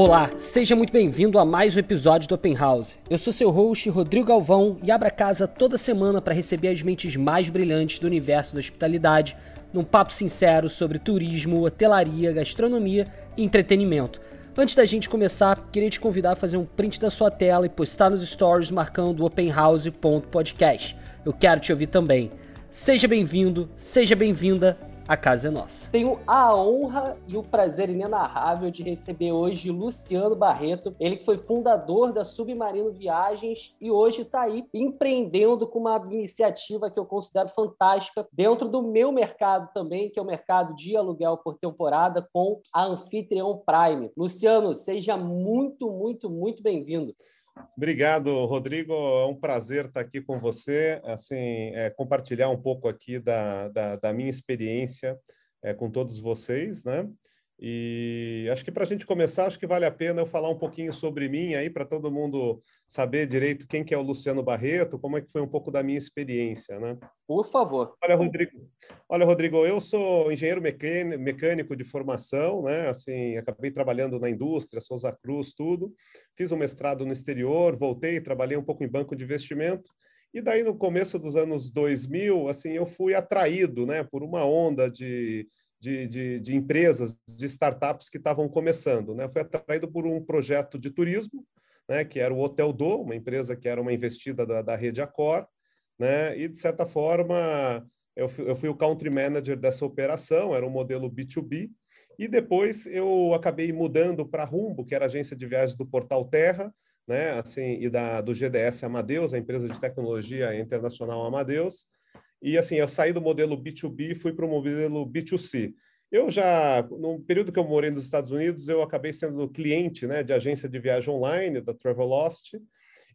Olá, seja muito bem-vindo a mais um episódio do Open House. Eu sou seu host, Rodrigo Galvão, e abro a casa toda semana para receber as mentes mais brilhantes do universo da hospitalidade, num papo sincero sobre turismo, hotelaria, gastronomia e entretenimento. Antes da gente começar, queria te convidar a fazer um print da sua tela e postar nos stories marcando openhouse.podcast. Eu quero te ouvir também. Seja bem-vindo, seja bem-vinda a casa é nossa. Tenho a honra e o prazer inenarrável de receber hoje Luciano Barreto, ele que foi fundador da Submarino Viagens e hoje está aí empreendendo com uma iniciativa que eu considero fantástica dentro do meu mercado também, que é o mercado de aluguel por temporada com a Anfitrião Prime. Luciano, seja muito, muito, muito bem-vindo. Obrigado, Rodrigo. É um prazer estar aqui com você, assim, é, compartilhar um pouco aqui da, da, da minha experiência é, com todos vocês, né? E acho que para a gente começar, acho que vale a pena eu falar um pouquinho sobre mim aí, para todo mundo saber direito quem que é o Luciano Barreto, como é que foi um pouco da minha experiência, né? Por favor. Olha, Rodrigo, olha, Rodrigo, eu sou engenheiro mecânico de formação, né? Assim, acabei trabalhando na indústria, Souza Cruz, tudo. Fiz um mestrado no exterior, voltei, trabalhei um pouco em banco de investimento. E daí, no começo dos anos 2000, assim, eu fui atraído, né, por uma onda de de, de, de empresas, de startups que estavam começando. Né? Foi atraído por um projeto de turismo, né, que era o Hotel Do, uma empresa que era uma investida da, da rede Accor, né, e, de certa forma, eu fui, eu fui o country manager dessa operação, era um modelo B2B, e depois eu acabei mudando para Rumbo, que era agência de viagens do Portal Terra, né, assim, e da, do GDS Amadeus, a empresa de tecnologia internacional Amadeus, e assim, eu saí do modelo B2B e fui para o modelo B2C. Eu já, no período que eu morei nos Estados Unidos, eu acabei sendo cliente né, de agência de viagem online, da Travelost,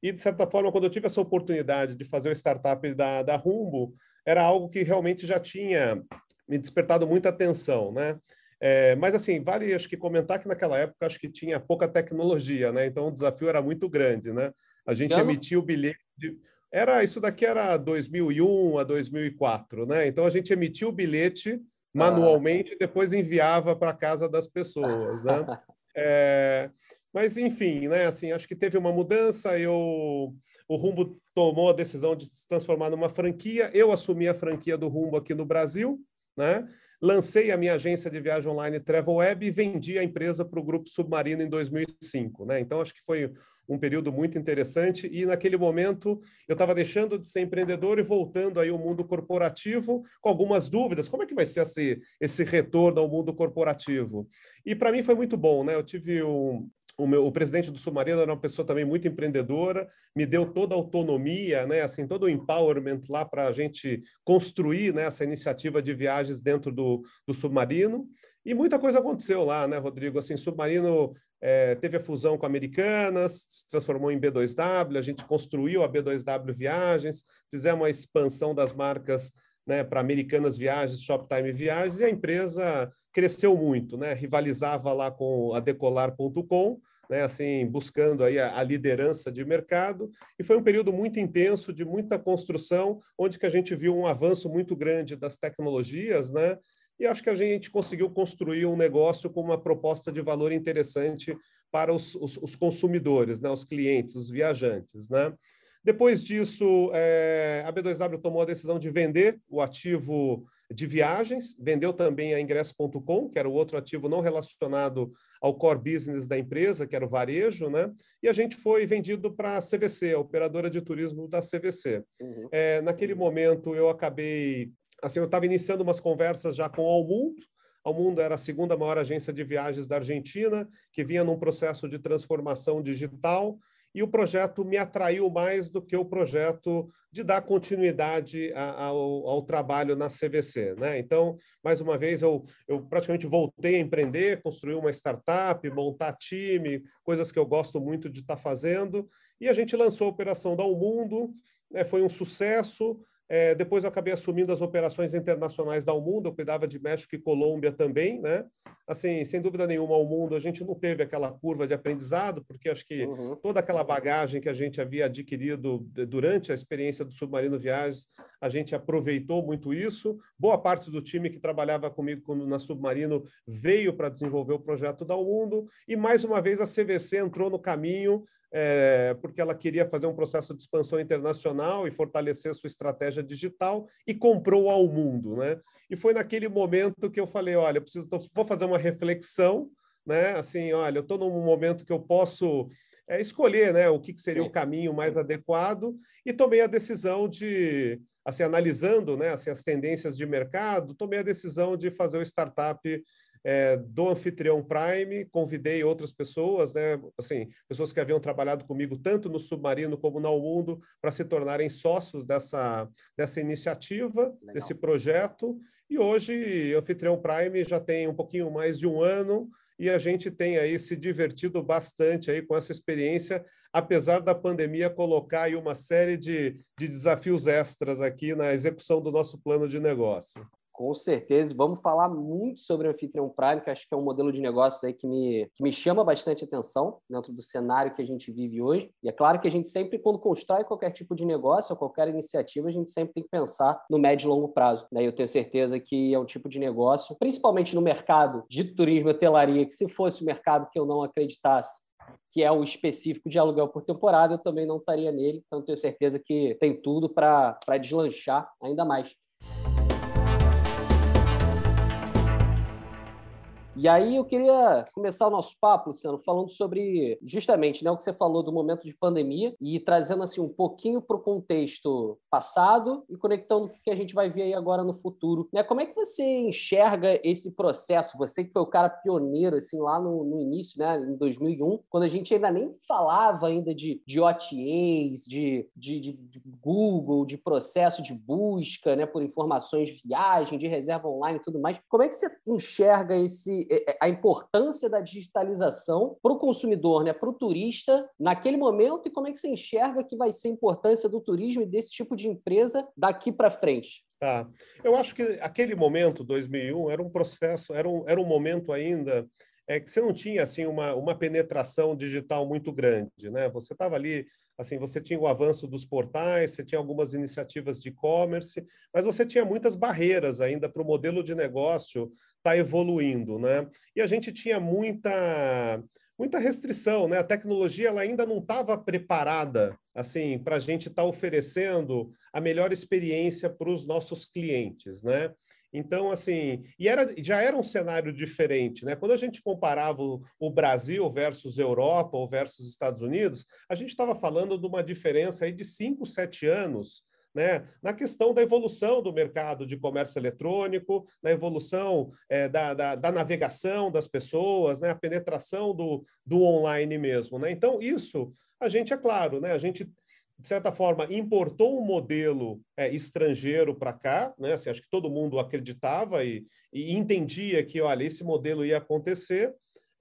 e, de certa forma, quando eu tive essa oportunidade de fazer o startup da, da Rumbo, era algo que realmente já tinha me despertado muita atenção, né? É, mas, assim, vale, acho que comentar que naquela época, acho que tinha pouca tecnologia, né? Então, o desafio era muito grande, né? A gente emitia o bilhete... De era isso daqui era 2001 a 2004, né? Então a gente emitia o bilhete manualmente e depois enviava para casa das pessoas, né? É, mas enfim, né? Assim, acho que teve uma mudança. Eu o Rumbo tomou a decisão de se transformar numa franquia. Eu assumi a franquia do Rumbo aqui no Brasil, né? Lancei a minha agência de viagem online Travel Web e vendi a empresa para o Grupo Submarino em 2005. Né? Então, acho que foi um período muito interessante e naquele momento eu estava deixando de ser empreendedor e voltando aí ao mundo corporativo com algumas dúvidas. Como é que vai ser esse, esse retorno ao mundo corporativo? E para mim foi muito bom. Né? Eu tive um, o, meu, o presidente do Submarino era uma pessoa também muito empreendedora, me deu toda a autonomia, né, assim, todo o empowerment lá para a gente construir né, essa iniciativa de viagens dentro do, do Submarino. E muita coisa aconteceu lá, né, Rodrigo? Assim, Submarino é, teve a fusão com Americanas, se transformou em B2W, a gente construiu a B2W Viagens, fizemos a expansão das marcas né, para Americanas Viagens, Shoptime Viagens, e a empresa cresceu muito, né? Rivalizava lá com a Decolar.com, né? Assim, buscando aí a, a, liderança de mercado. E foi um período muito intenso, de muita construção, onde que a gente viu um avanço muito grande das tecnologias, né? E acho que a gente conseguiu construir um negócio com uma proposta de valor interessante para os, os, os consumidores, né? Os clientes, os viajantes, né? Depois disso, é, a B2W tomou a decisão de vender o ativo de viagens, vendeu também a ingresso.com, que era o outro ativo não relacionado ao core business da empresa, que era o varejo, né? E a gente foi vendido para a CVC, a operadora de turismo da CVC. Uhum. É, naquele momento, eu acabei. Assim, eu estava iniciando umas conversas já com o Almundo, Almundo era a segunda maior agência de viagens da Argentina, que vinha num processo de transformação digital e o projeto me atraiu mais do que o projeto de dar continuidade ao, ao, trabalho na CVC. Né? Então, mais uma vez, eu, eu praticamente voltei a empreender, construir uma startup, montar time, coisas que eu gosto muito de estar tá fazendo, e a gente lançou a Operação Dá o Mundo, né? foi um sucesso, é, depois eu acabei assumindo as operações internacionais da Mundo, eu cuidava de México e Colômbia também, né? Assim, sem dúvida nenhuma, ao mundo, a gente não teve aquela curva de aprendizado, porque acho que uhum. toda aquela bagagem que a gente havia adquirido durante a experiência do Submarino Viagens, a gente aproveitou muito isso. Boa parte do time que trabalhava comigo na Submarino veio para desenvolver o projeto da Mundo, e mais uma vez a CVC entrou no caminho é, porque ela queria fazer um processo de expansão internacional e fortalecer sua estratégia digital e comprou ao mundo, né? E foi naquele momento que eu falei, olha, eu preciso, vou fazer uma reflexão, né? Assim, olha, eu estou num momento que eu posso é, escolher, né, o que, que seria Sim. o caminho mais adequado e tomei a decisão de, assim, analisando, né, assim, as tendências de mercado, tomei a decisão de fazer o startup é, do Anfitrião Prime, convidei outras pessoas, né, assim, pessoas que haviam trabalhado comigo tanto no Submarino como no Mundo, para se tornarem sócios dessa, dessa iniciativa, Legal. desse projeto. E hoje, Anfitrião Prime já tem um pouquinho mais de um ano, e a gente tem aí se divertido bastante aí com essa experiência, apesar da pandemia colocar aí uma série de, de desafios extras aqui na execução do nosso plano de negócio. Com certeza, vamos falar muito sobre o Anfitrião Prime, que acho que é um modelo de negócio aí que me, que me chama bastante atenção dentro do cenário que a gente vive hoje. E é claro que a gente sempre, quando constrói qualquer tipo de negócio ou qualquer iniciativa, a gente sempre tem que pensar no médio e longo prazo. Né? Eu tenho certeza que é um tipo de negócio, principalmente no mercado de turismo e hotelaria, que se fosse o mercado que eu não acreditasse, que é o específico de aluguel por temporada, eu também não estaria nele. Então, tenho certeza que tem tudo para deslanchar ainda mais. E aí eu queria começar o nosso papo, Luciano, falando sobre justamente né, o que você falou do momento de pandemia e trazendo assim um pouquinho para o contexto passado e conectando o que a gente vai ver aí agora no futuro. Né? Como é que você enxerga esse processo? Você que foi o cara pioneiro assim lá no, no início, né, em 2001, quando a gente ainda nem falava ainda de, de OTAs, de, de, de, de Google, de processo de busca né, por informações de viagem, de reserva online e tudo mais. Como é que você enxerga esse é, é, a importância da digitalização para o consumidor, né, para o turista, naquele momento, e como é que você enxerga que vai ser a importância do turismo e desse tipo de empresa daqui para frente? Tá. Eu acho que aquele momento, 2001, era um processo, era um, era um momento ainda é que você não tinha assim uma, uma penetração digital muito grande, né? Você estava ali assim, você tinha o avanço dos portais, você tinha algumas iniciativas de e-commerce, mas você tinha muitas barreiras ainda para o modelo de negócio estar tá evoluindo, né? E a gente tinha muita muita restrição, né? A tecnologia ela ainda não estava preparada assim para a gente estar tá oferecendo a melhor experiência para os nossos clientes, né? Então, assim, e era, já era um cenário diferente, né? Quando a gente comparava o, o Brasil versus Europa ou versus Estados Unidos, a gente estava falando de uma diferença aí de 5, 7 anos né, na questão da evolução do mercado de comércio eletrônico, na evolução é, da, da, da, navegação das pessoas, né, a penetração do, do online mesmo. Né? Então, isso a gente, é claro, né, a gente de certa forma, importou um modelo é, estrangeiro para cá, né? Assim, acho que todo mundo acreditava e, e, entendia que, olha, esse modelo ia acontecer,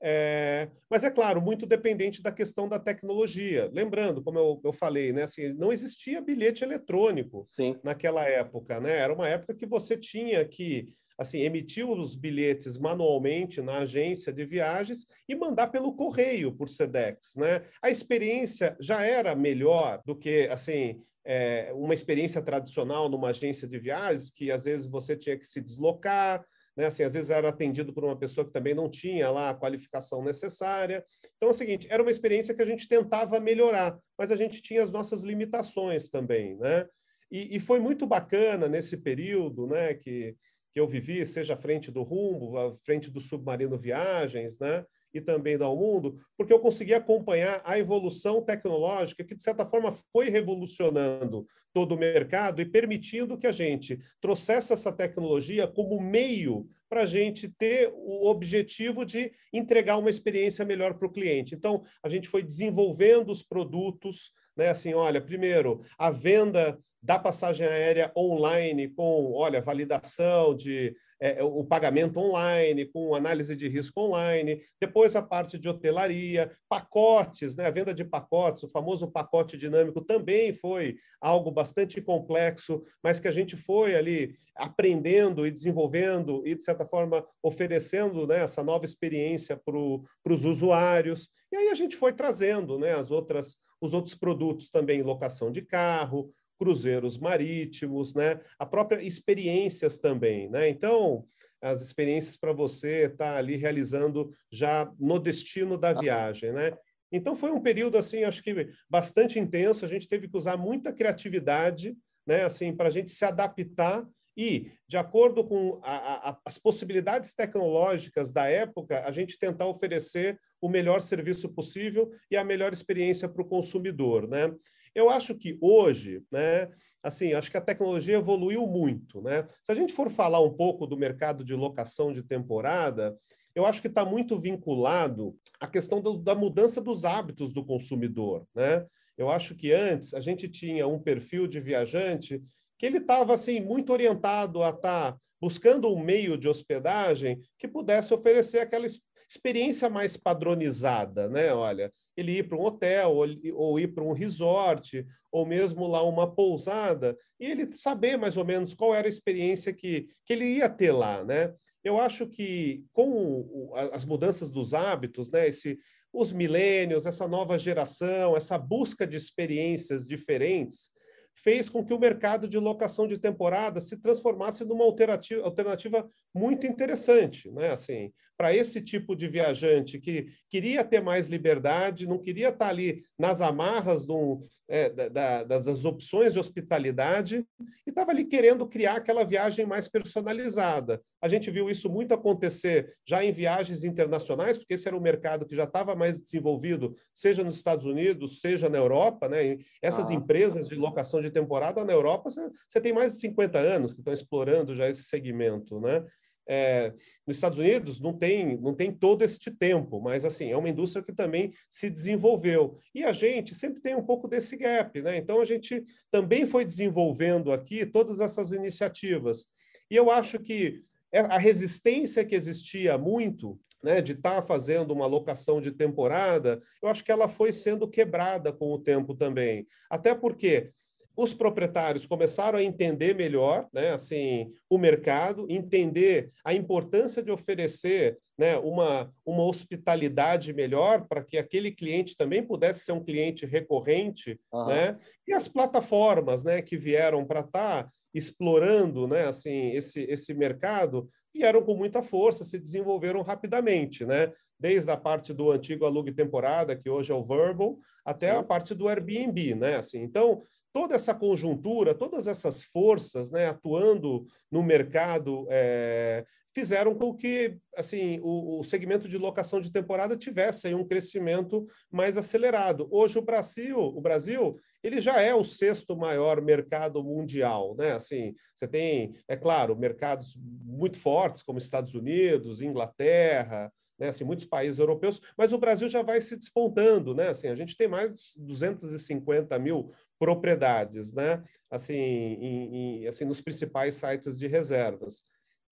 é, mas é claro, muito dependente da questão da tecnologia. Lembrando, como eu, eu falei, né, assim, não existia bilhete eletrônico Sim. naquela época, né? Era uma época que você tinha que assim, emitir os bilhetes manualmente na agência de viagens e mandar pelo correio por Sedex, né? A experiência já era melhor do que, assim, é, uma experiência tradicional numa agência de viagens, que às vezes você tinha que se deslocar, né? Assim, às vezes era atendido por uma pessoa que também não tinha lá a qualificação necessária. Então é o seguinte, era uma experiência que a gente tentava melhorar, mas a gente tinha as nossas limitações também, né? E, e foi muito bacana nesse período, né, que que eu vivi, seja à frente do Rumbo, à frente do Submarino Viagens, né? e também do Mundo, porque eu consegui acompanhar a evolução tecnológica que, de certa forma, foi revolucionando todo o mercado e permitindo que a gente trouxesse essa tecnologia como meio para a gente ter o objetivo de entregar uma experiência melhor para o cliente. Então, a gente foi desenvolvendo os produtos, né? Assim, olha, primeiro, a venda da passagem aérea online com, olha, validação de é, é, o pagamento online, com análise de risco online, depois a parte de hotelaria, pacotes, né? a venda de pacotes, o famoso pacote dinâmico também foi algo bastante complexo, mas que a gente foi ali aprendendo e desenvolvendo e, de certa forma, oferecendo né, essa nova experiência para os usuários. E aí a gente foi trazendo né, as outras, os outros produtos também, locação de carro, cruzeiros marítimos, né? A própria experiências também, né? Então, as experiências para você estar tá ali realizando já no destino da viagem, né? Então foi um período assim, acho que bastante intenso. A gente teve que usar muita criatividade, né? Assim, para a gente se adaptar e, de acordo com a, a, as possibilidades tecnológicas da época, a gente tentar oferecer o melhor serviço possível e a melhor experiência para o consumidor, né? Eu acho que hoje, né, assim, acho que a tecnologia evoluiu muito, né? Se a gente for falar um pouco do mercado de locação de temporada, eu acho que está muito vinculado à questão do, da mudança dos hábitos do consumidor, né? Eu acho que antes a gente tinha um perfil de viajante que ele estava assim muito orientado a estar tá buscando um meio de hospedagem que pudesse oferecer aquela experiência mais padronizada, né? Olha, ele ir para um hotel ou, ou ir para um resort ou mesmo lá uma pousada e ele saber mais ou menos qual era a experiência que, que ele ia ter lá, né? Eu acho que com as mudanças dos hábitos, né? Esse, os milênios, essa nova geração, essa busca de experiências diferentes, fez com que o mercado de locação de temporada se transformasse numa alternativa, alternativa muito interessante, né? Assim, para esse tipo de viajante que queria ter mais liberdade, não queria estar ali nas amarras do, é, da, das opções de hospitalidade e estava ali querendo criar aquela viagem mais personalizada. A gente viu isso muito acontecer já em viagens internacionais, porque esse era um mercado que já estava mais desenvolvido, seja nos Estados Unidos, seja na Europa, né? Essas ah. empresas de locação de temporada na Europa, você, tem mais de 50 anos que estão explorando já esse segmento, né? É, nos Estados Unidos não tem, não tem todo este tempo, mas assim, é uma indústria que também se desenvolveu. E a gente sempre tem um pouco desse gap, né? Então a gente também foi desenvolvendo aqui todas essas iniciativas. E eu acho que é, a resistência que existia muito né, de estar tá fazendo uma locação de temporada, eu acho que ela foi sendo quebrada com o tempo também. Até porque os proprietários começaram a entender melhor, né, assim, o mercado, entender a importância de oferecer, né, uma, uma hospitalidade melhor para que aquele cliente também pudesse ser um cliente recorrente, uhum. né? E as plataformas, né, que vieram para estar tá explorando, né, assim, esse esse mercado, vieram com muita força, se desenvolveram rapidamente, né? Desde a parte do antigo alugue temporada, que hoje é o Verbal, até Sim. a parte do Airbnb, né? Assim, então, toda essa conjuntura, todas essas forças né, atuando no mercado é, fizeram com que assim o, o, segmento de locação de temporada tivesse um crescimento mais acelerado. Hoje o Brasil, o Brasil, ele já é o sexto maior mercado mundial, né? Assim, você tem, é claro, mercados muito fortes como Estados Unidos, Inglaterra, né, assim, muitos países europeus, mas o Brasil já vai se despontando, né? Assim, a gente tem mais de 250 mil propriedades, né? Assim, em, em, assim, nos principais sites de reservas.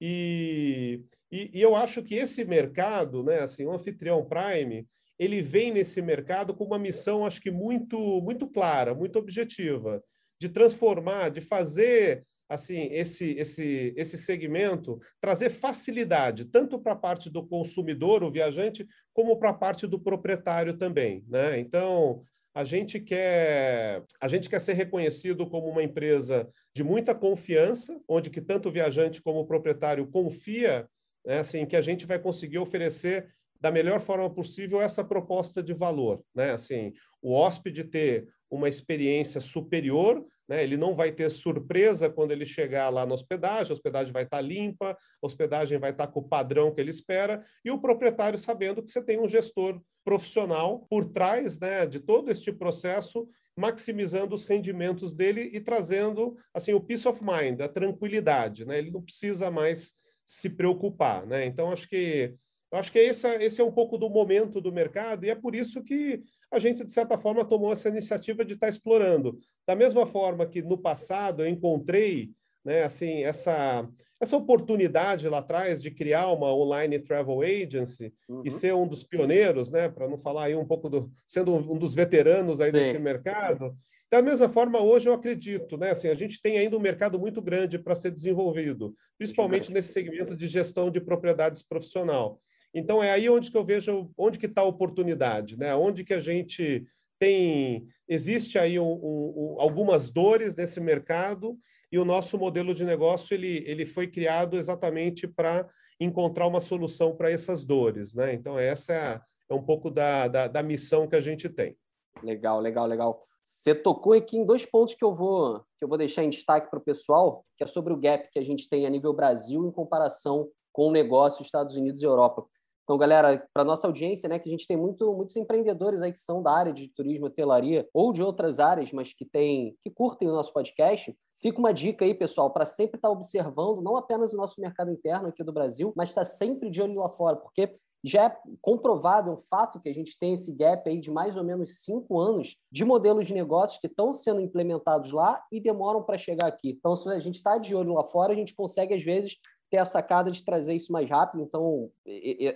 E, e, e, eu acho que esse mercado, né, assim, o anfitrião Prime, ele vem nesse mercado com uma missão, acho que muito, muito clara, muito objetiva, de transformar, de fazer assim esse esse esse segmento trazer facilidade tanto para a parte do consumidor, o viajante, como para a parte do proprietário também, né? Então a gente quer a gente quer ser reconhecido como uma empresa de muita confiança, onde que tanto o viajante como o proprietário confia, né, assim, que a gente vai conseguir oferecer da melhor forma possível essa proposta de valor, né? Assim, o hóspede ter uma experiência superior, né? Ele não vai ter surpresa quando ele chegar lá na hospedagem, a hospedagem vai estar limpa, a hospedagem vai estar com o padrão que ele espera, e o proprietário sabendo que você tem um gestor profissional por trás né, de todo este processo, maximizando os rendimentos dele e trazendo assim o peace of mind, a tranquilidade. Né? Ele não precisa mais se preocupar. Né? Então, acho que Eu acho que esse, esse é um pouco do momento do mercado e é por isso que a gente, de certa forma, tomou essa iniciativa de estar explorando. Da mesma forma que no passado eu encontrei né, assim, essa, essa oportunidade lá atrás de criar uma online travel agency uhum. e ser um dos pioneiros, né, para não falar aí um pouco do sendo um dos veteranos aí Sim. desse mercado. Da mesma forma, hoje eu acredito, né, assim, a gente tem ainda um mercado muito grande para ser desenvolvido, principalmente nesse segmento de gestão de propriedades profissional. Então é aí onde que eu vejo onde que está a oportunidade, né? Onde que a gente tem existe aí um, um, algumas dores nesse mercado e o nosso modelo de negócio ele, ele foi criado exatamente para encontrar uma solução para essas dores, né? Então essa é, é um pouco da, da, da, missão que a gente tem. Legal, legal, legal. Você tocou aqui em dois pontos que eu vou que eu vou deixar em destaque para o pessoal, que é sobre o gap que a gente tem a nível Brasil em comparação com o negócio Estados Unidos e Europa. Então, galera, para nossa audiência, né, que a gente tem muito, muitos empreendedores aí que são da área de turismo, hotelaria ou de outras áreas, mas que tem, que curtem o nosso podcast. Fica uma dica aí, pessoal, para sempre estar tá observando não apenas o nosso mercado interno aqui do Brasil, mas estar tá sempre de olho lá fora, porque já é comprovado, é um fato que a gente tem esse gap aí de mais ou menos cinco anos de modelos de negócios que estão sendo implementados lá e demoram para chegar aqui. Então, se a gente está de olho lá fora, a gente consegue, às vezes, ter a sacada de trazer isso mais rápido. Então,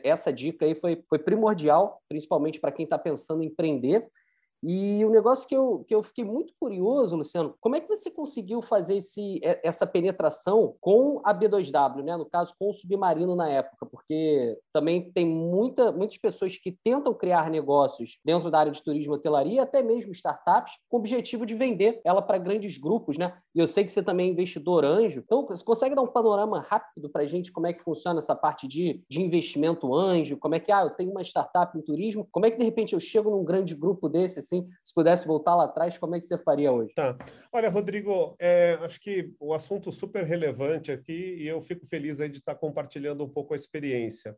essa dica aí foi, foi primordial, principalmente para quem está pensando em empreender. E o negócio que eu, que eu fiquei muito curioso, Luciano, como é que você conseguiu fazer esse, essa penetração com a B2W, né? no caso, com o submarino na época? Porque também tem muita, muitas pessoas que tentam criar negócios dentro da área de turismo e hotelaria, até mesmo startups, com o objetivo de vender ela para grandes grupos. Né? E eu sei que você também é investidor anjo. Então, você consegue dar um panorama rápido para a gente como é que funciona essa parte de, de investimento anjo? Como é que, ah, eu tenho uma startup em turismo, como é que de repente eu chego num grande grupo desse, assim, assim, se pudesse voltar lá atrás, como é que você faria hoje? Tá. Olha, Rodrigo, é, acho que o assunto super relevante aqui e eu fico feliz de estar compartilhando um pouco a experiência.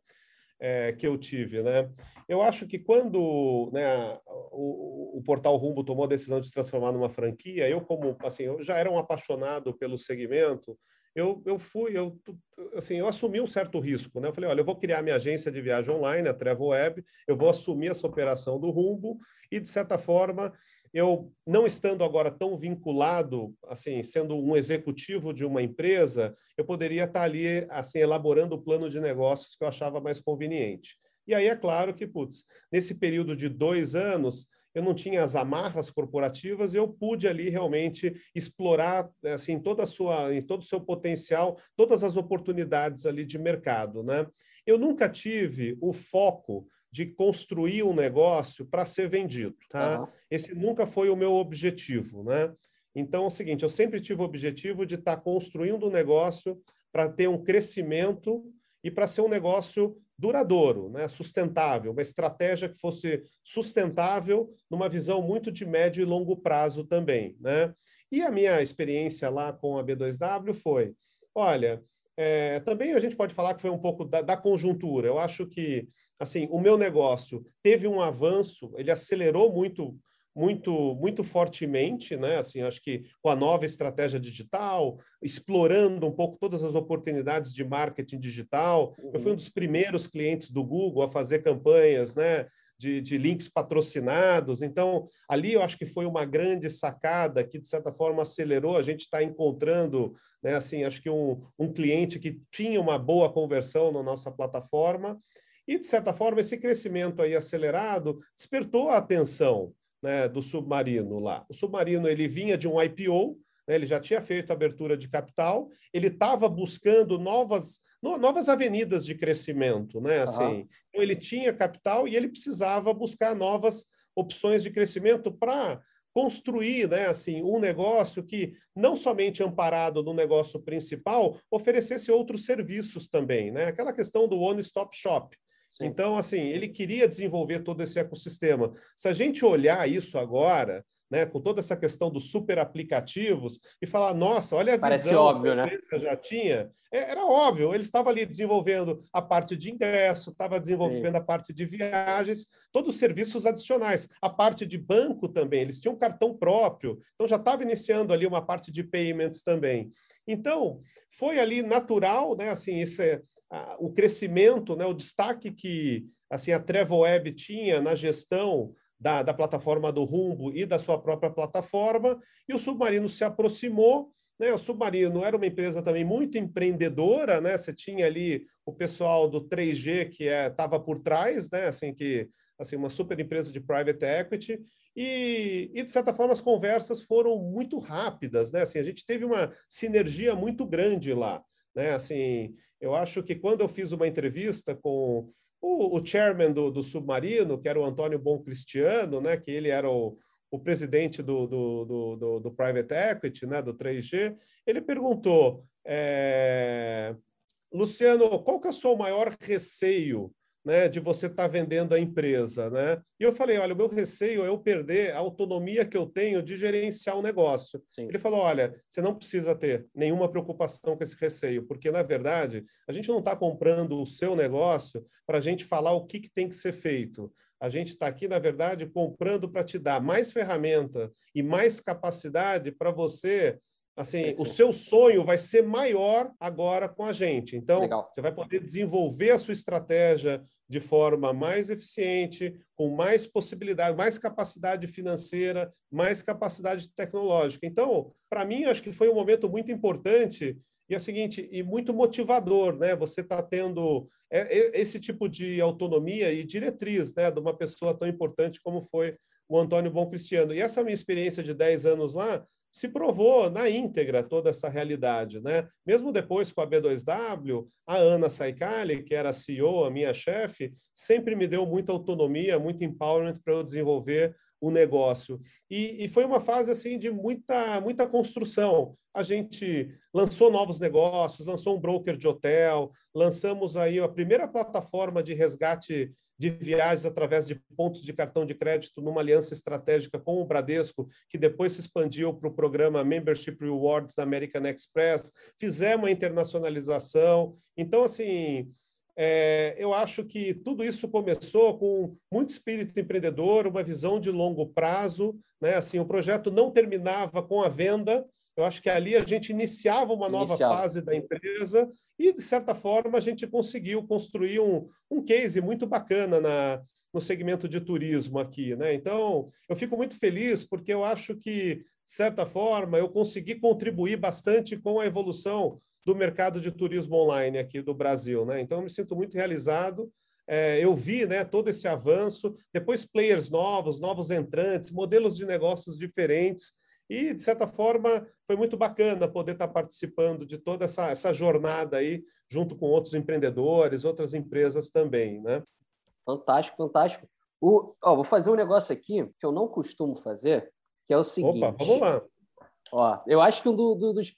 É, que eu tive, né? Eu acho que quando né, o, o, portal Rumbo tomou a decisão de se transformar numa franquia, eu como assim, eu já era um apaixonado pelo segmento, eu, eu fui, eu, assim, eu assumi um certo risco, né? Eu falei, olha, eu vou criar minha agência de viagem online, a Travel Web, eu vou assumir essa operação do Rumbo e, de certa forma, eu, não estando agora tão vinculado, assim, sendo um executivo de uma empresa, eu poderia estar ali, assim, elaborando o plano de negócios que eu achava mais conveniente. E aí é claro que, putz, nesse período de dois anos, eu não tinha as amarras corporativas, eu pude ali realmente explorar assim toda a sua, em todo o seu potencial, todas as oportunidades ali de mercado, né? Eu nunca tive o foco de construir um negócio para ser vendido, tá? Uhum. Esse nunca foi o meu objetivo, né? Então, é o seguinte, eu sempre tive o objetivo de estar tá construindo um negócio para ter um crescimento e para ser um negócio duradouro, né, sustentável, uma estratégia que fosse sustentável numa visão muito de médio e longo prazo também. Né? E a minha experiência lá com a B2W foi, olha, é, também a gente pode falar que foi um pouco da, da, conjuntura. Eu acho que assim o meu negócio teve um avanço, ele acelerou muito muito muito fortemente, né? Assim, acho que com a nova estratégia digital, explorando um pouco todas as oportunidades de marketing digital. Eu fui um dos primeiros clientes do Google a fazer campanhas, né? De, de, links patrocinados. Então, ali eu acho que foi uma grande sacada que, de certa forma, acelerou. A gente está encontrando, né, assim, acho que um, um cliente que tinha uma boa conversão na nossa plataforma. E, de certa forma, esse crescimento aí acelerado despertou a atenção né, do submarino lá. O submarino ele vinha de um IPO, né, ele já tinha feito abertura de capital, ele estava buscando novas novas avenidas de crescimento, né? Assim, uhum. então ele tinha capital e ele precisava buscar novas opções de crescimento para construir, né, assim, um negócio que não somente amparado no negócio principal oferecesse outros serviços também, né? Aquela questão do one stop shop. Então, assim, ele queria desenvolver todo esse ecossistema. Se a gente olhar isso agora, né, com toda essa questão dos super aplicativos, e falar, nossa, olha a Parece visão óbvio, que a né? já tinha. É, era óbvio, ele estava ali desenvolvendo a parte de ingresso, estava desenvolvendo Sim. a parte de viagens, todos os serviços adicionais, a parte de banco também, eles tinham um cartão próprio, então já estava iniciando ali uma parte de payments também. Então, foi ali natural, né, assim, esse, a, o crescimento, né, o destaque que assim a Trevo Web tinha na gestão da, da plataforma do Rumbo e da sua própria plataforma, e o Submarino se aproximou. Né? O Submarino era uma empresa também muito empreendedora, né? Você tinha ali o pessoal do 3G que estava é, por trás, né? Assim que assim uma super empresa de private equity e, e, de certa forma as conversas foram muito rápidas, né? Assim a gente teve uma sinergia muito grande lá, né? Assim eu acho que quando eu fiz uma entrevista com o, o chairman do, do, Submarino, que era o Antônio Bom Cristiano, né, que ele era o, o presidente do, do, do, do, Private Equity, né, do 3G, ele perguntou, é, Luciano, qual que é o seu maior receio né, de você estar tá vendendo a empresa, né? E eu falei, olha, o meu receio é eu perder a autonomia que eu tenho de gerenciar o negócio. Sim. Ele falou, olha, você não precisa ter nenhuma preocupação com esse receio, porque na verdade a gente não está comprando o seu negócio para a gente falar o que, que tem que ser feito. A gente está aqui, na verdade, comprando para te dar mais ferramenta e mais capacidade para você assim, o seu sonho vai ser maior agora com a gente. Então, Legal. você vai poder desenvolver a sua estratégia de forma mais eficiente, com mais possibilidade, mais capacidade financeira, mais capacidade tecnológica. Então, para mim, acho que foi um momento muito importante e é o seguinte, e muito motivador, né? Você está tendo é, é, esse tipo de autonomia e diretriz, né, de uma pessoa tão importante como foi o Antônio Bom Cristiano. E essa minha experiência de 10 anos lá se provou na íntegra toda essa realidade, né? Mesmo depois com a B2W, a Ana Saicali, que era a CEO, a minha chefe, sempre me deu muita autonomia, muito empowerment para eu desenvolver o negócio. E, e, foi uma fase assim de muita muita construção. A gente lançou novos negócios, lançou um broker de hotel, lançamos aí a primeira plataforma de resgate de viagens através de pontos de cartão de crédito numa aliança estratégica com o Bradesco, que depois se expandiu para o programa Membership Rewards da American Express. Fizemos a internacionalização. Então, assim, é, eu acho que tudo isso começou com muito espírito empreendedor, uma visão de longo prazo. Né? Assim, o projeto não terminava com a venda, eu acho que ali a gente iniciava uma nova iniciava. fase da empresa e, de certa forma, a gente conseguiu construir um, um case muito bacana na, no segmento de turismo aqui. Né? Então, eu fico muito feliz porque eu acho que, de certa forma, eu consegui contribuir bastante com a evolução do mercado de turismo online aqui do Brasil. Né? Então, eu me sinto muito realizado. É, eu vi né, todo esse avanço, depois players novos, novos entrantes, modelos de negócios diferentes. E, de certa forma, foi muito bacana poder estar participando de toda essa, essa jornada aí, junto com outros empreendedores, outras empresas também, né? Fantástico, fantástico. O, ó, vou fazer um negócio aqui que eu não costumo fazer, que é o seguinte. Opa, vamos lá. Ó, eu acho que um do, do, dos,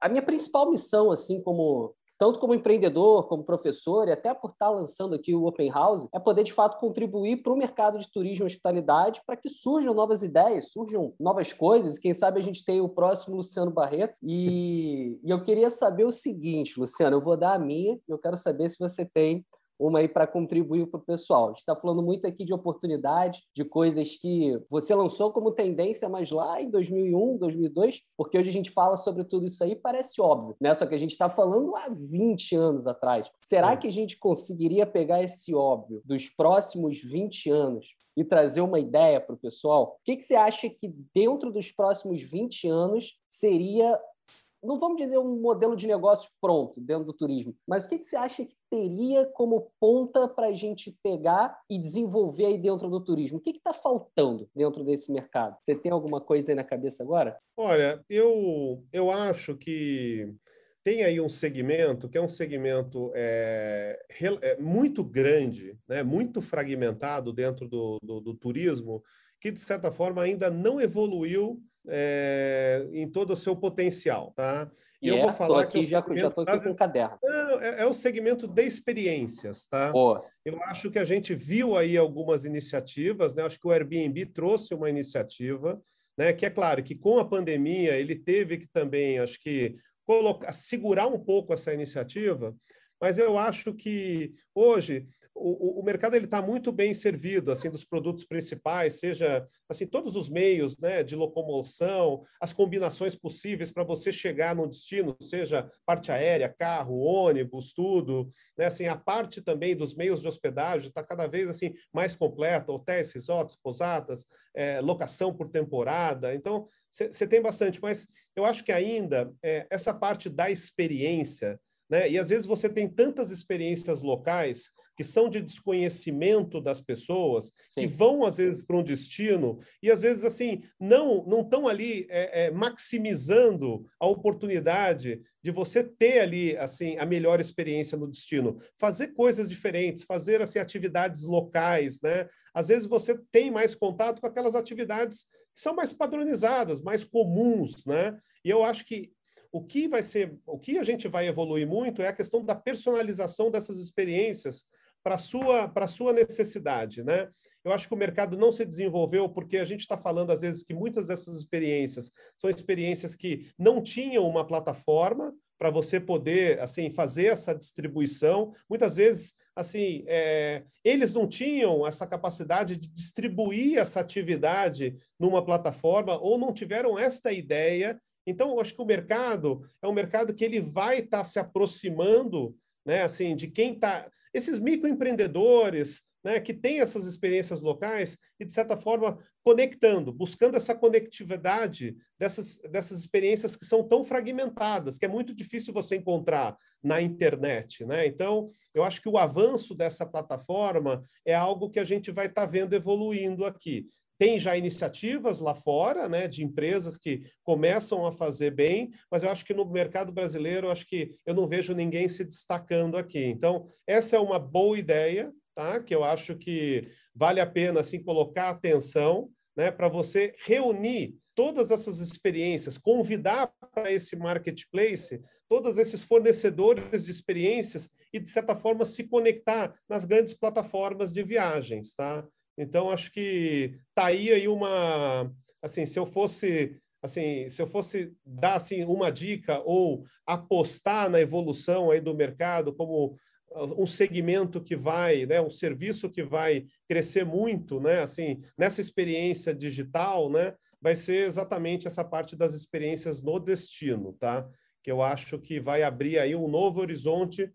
a minha principal missão, assim como tanto como empreendedor, como professor, e até por estar lançando aqui o Open House, é poder de fato contribuir para o mercado de turismo e hospitalidade para que surjam novas ideias, surjam novas coisas. Quem sabe a gente tem o próximo Luciano Barreto. E, e eu queria saber o seguinte, Luciano, eu vou dar a minha, eu quero saber se você tem uma aí para contribuir para o pessoal. A gente está falando muito aqui de oportunidade, de coisas que você lançou como tendência, mas lá em 2001, 2002, porque hoje a gente fala sobre tudo isso aí, parece óbvio, né? Só que a gente está falando há 20 anos atrás. Será que a gente conseguiria pegar esse óbvio dos próximos 20 anos e trazer uma ideia para o pessoal? O que, que você acha que dentro dos próximos 20 anos seria não vamos dizer um modelo de negócio pronto dentro do turismo, mas o que, que você acha que teria como ponta para a gente pegar e desenvolver aí dentro do turismo? O que está faltando dentro desse mercado? Você tem alguma coisa aí na cabeça agora? Olha, eu, eu acho que tem aí um segmento que é um segmento é, é muito grande, né, muito fragmentado dentro do, do, do turismo, que de certa forma ainda não evoluiu é, em todo o seu potencial, tá? E, eu é, vou falar aqui, que já já estou aqui com o caderno. É, é, o segmento de experiências, tá? Oh. Eu acho que a gente viu aí algumas iniciativas, né? Acho que o Airbnb trouxe uma iniciativa, né? Que é claro que com a pandemia ele teve que também, acho que colocar, segurar um pouco essa iniciativa, mas eu acho que hoje o, o mercado ele está muito bem servido assim dos produtos principais, seja assim todos os meios né, de locomoção, as combinações possíveis para você chegar no destino, seja parte aérea, carro, ônibus, tudo, né, assim a parte também dos meios de hospedagem está cada vez assim mais completa, hotéis, resorts, pousadas, é, locação por temporada, então você tem bastante, mas eu acho que ainda é, essa parte da experiência né? E às vezes você tem tantas experiências locais que são de desconhecimento das pessoas, Sim. que vão às vezes para um destino e às vezes assim não não estão ali é, é, maximizando a oportunidade de você ter ali assim a melhor experiência no destino, fazer coisas diferentes, fazer assim atividades locais, né? Às vezes você tem mais contato com aquelas atividades que são mais padronizadas, mais comuns, né? E eu acho que o que vai ser, o que a gente vai evoluir muito é a questão da personalização dessas experiências para sua para sua necessidade, né? Eu acho que o mercado não se desenvolveu porque a gente está falando às vezes que muitas dessas experiências são experiências que não tinham uma plataforma para você poder assim fazer essa distribuição. Muitas vezes assim é, eles não tinham essa capacidade de distribuir essa atividade numa plataforma ou não tiveram esta ideia então, eu acho que o mercado é um mercado que ele vai estar tá se aproximando, né, assim, de quem está esses microempreendedores, né, que têm essas experiências locais e de certa forma conectando, buscando essa conectividade dessas dessas experiências que são tão fragmentadas, que é muito difícil você encontrar na internet, né? Então, eu acho que o avanço dessa plataforma é algo que a gente vai estar tá vendo evoluindo aqui. Tem já iniciativas lá fora, né, de empresas que começam a fazer bem, mas eu acho que no mercado brasileiro, eu acho que eu não vejo ninguém se destacando aqui. Então, essa é uma boa ideia, tá? Que eu acho que vale a pena assim colocar atenção, né, para você reunir todas essas experiências, convidar para esse marketplace todos esses fornecedores de experiências e, de certa forma, se conectar nas grandes plataformas de viagens, tá? Então, acho que tá aí, aí uma... Assim, se eu fosse assim, se eu fosse dar assim uma dica ou apostar na evolução aí do mercado como um segmento que vai, né, um serviço que vai crescer muito, né, assim, nessa experiência digital, né, vai ser exatamente essa parte das experiências no destino, tá? Que eu acho que vai abrir aí um novo horizonte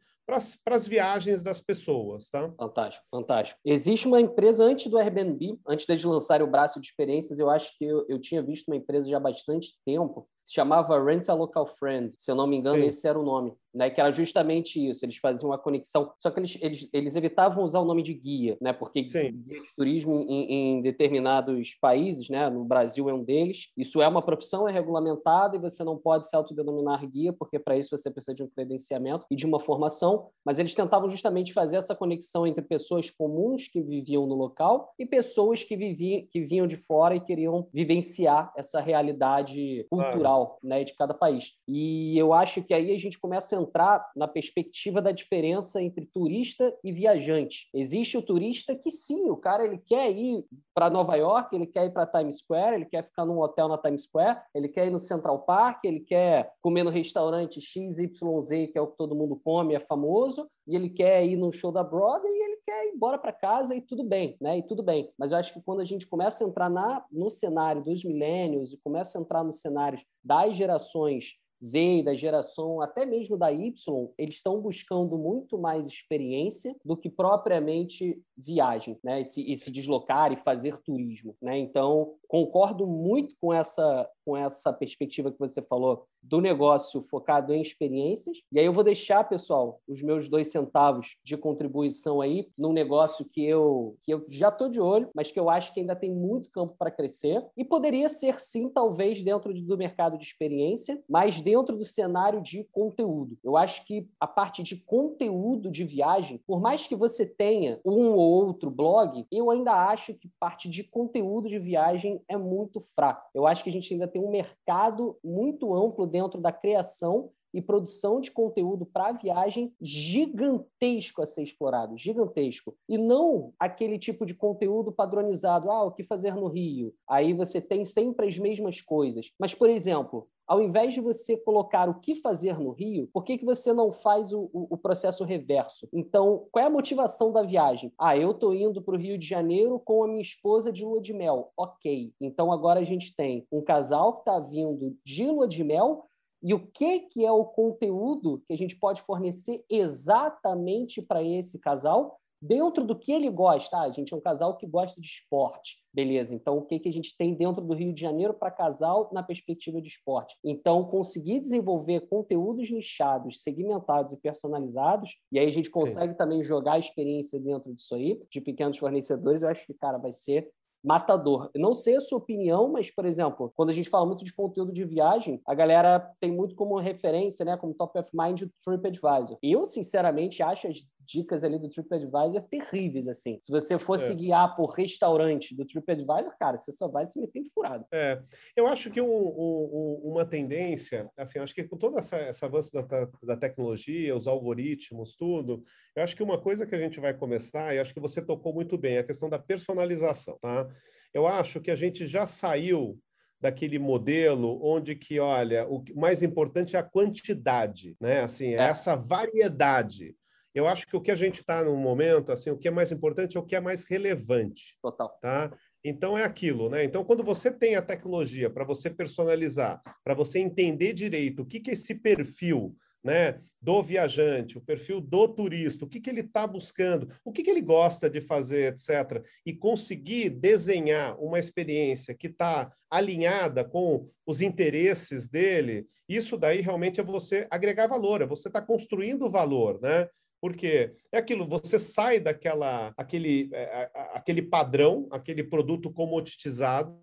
para as viagens das pessoas, tá? Fantástico, fantástico. Existe uma empresa antes do Airbnb, antes de lançarem o braço de experiências, eu acho que eu, eu tinha visto uma empresa já há bastante tempo, se chamava Rent a Local Friend, se eu não me engano, Sim. esse era o nome né, que era justamente isso. Eles faziam uma conexão, só que eles, eles, eles evitavam usar o nome de guia, né, porque Sim. guia de turismo em, em, determinados países, né, no Brasil é um deles, isso é uma profissão, é regulamentada e você não pode se autodenominar guia, porque para isso você precisa de um credenciamento e de uma formação, mas eles tentavam justamente fazer essa conexão entre pessoas comuns que viviam no local e pessoas que, viviam, que vinham de fora e queriam vivenciar essa realidade cultural claro. Né, de cada país. E eu acho que aí a gente começa a entrar na perspectiva da diferença entre turista e viajante. Existe o turista que sim, o cara ele quer ir para Nova York, ele quer ir para Times Square, ele quer ficar num hotel na Times Square, ele quer ir no Central Park, ele quer comer no restaurante XYZ, que é o que todo mundo come, é famoso, e ele quer ir no show da Broadway e ele quer ir embora para casa e tudo bem, né? E tudo bem. Mas eu acho que quando a gente começa a entrar na, no cenário dos milênios e começa a entrar nos cenários das gerações Z, da geração até mesmo da Y, eles estão buscando muito mais experiência do que propriamente viagem, né? E se, e se deslocar e fazer turismo, né? Então, concordo muito com essa, com essa perspectiva que você falou do negócio focado em experiências. E aí eu vou deixar, pessoal, os meus dois centavos de contribuição aí num negócio que eu, que eu já estou de olho, mas que eu acho que ainda tem muito campo para crescer. E poderia ser, sim, talvez, dentro do mercado de experiência, mas dentro do cenário de conteúdo. Eu acho que a parte de conteúdo de viagem, por mais que você tenha um ou outro blog, eu ainda acho que parte de conteúdo de viagem é muito fraco. Eu acho que a gente ainda tem um mercado muito amplo dentro da criação e produção de conteúdo para viagem gigantesco a ser explorado, gigantesco. E não aquele tipo de conteúdo padronizado, ah, o que fazer no Rio. Aí você tem sempre as mesmas coisas. Mas, por exemplo, ao invés de você colocar o que fazer no Rio, por que, que você não faz o, o, o processo reverso? Então, qual é a motivação da viagem? Ah, eu estou indo para o Rio de Janeiro com a minha esposa de lua de mel. Ok. Então, agora a gente tem um casal que está vindo de lua de mel e o que, que é o conteúdo que a gente pode fornecer exatamente para esse casal dentro do que ele gosta. Ah, a gente é um casal que gosta de esporte. Beleza, então o que, que a gente tem dentro do Rio de Janeiro para casal na perspectiva de esporte? Então, conseguir desenvolver conteúdos nichados, segmentados e personalizados, e aí a gente consegue Sim. também jogar a experiência dentro disso aí, de pequenos fornecedores, eu acho que, cara, vai ser matador. não sei a sua opinião, mas, por exemplo, quando a gente fala muito de conteúdo de viagem, a galera tem muito como referência, né, como top of mind, o TripAdvisor. Eu, sinceramente, acho as dicas ali do TripAdvisor terríveis, assim. Se você fosse é. guiar por restaurante do TripAdvisor, cara, você só vai se meter em furado. É, eu acho que um, um, uma tendência, assim, acho que com todo essa, esse avanço da, da tecnologia, os algoritmos, tudo, eu acho que uma coisa que a gente vai começar, e acho que você tocou muito bem, é a questão da personalização, tá? Eu acho que a gente já saiu daquele modelo onde que, olha, o mais importante é a quantidade, né? Assim, é. essa variedade. Eu acho que o que a gente está no momento, assim, o que é mais importante é o que é mais relevante. Total. Tá? Então é aquilo, né? Então, quando você tem a tecnologia para você personalizar, para você entender direito o que, que é esse perfil né, do viajante, o perfil do turista, o que, que ele está buscando, o que, que ele gosta de fazer, etc. E conseguir desenhar uma experiência que está alinhada com os interesses dele, isso daí realmente é você agregar valor, é você estar tá construindo valor, né? Porque é aquilo, você sai daquela aquele, é, aquele padrão, aquele produto comoditizado,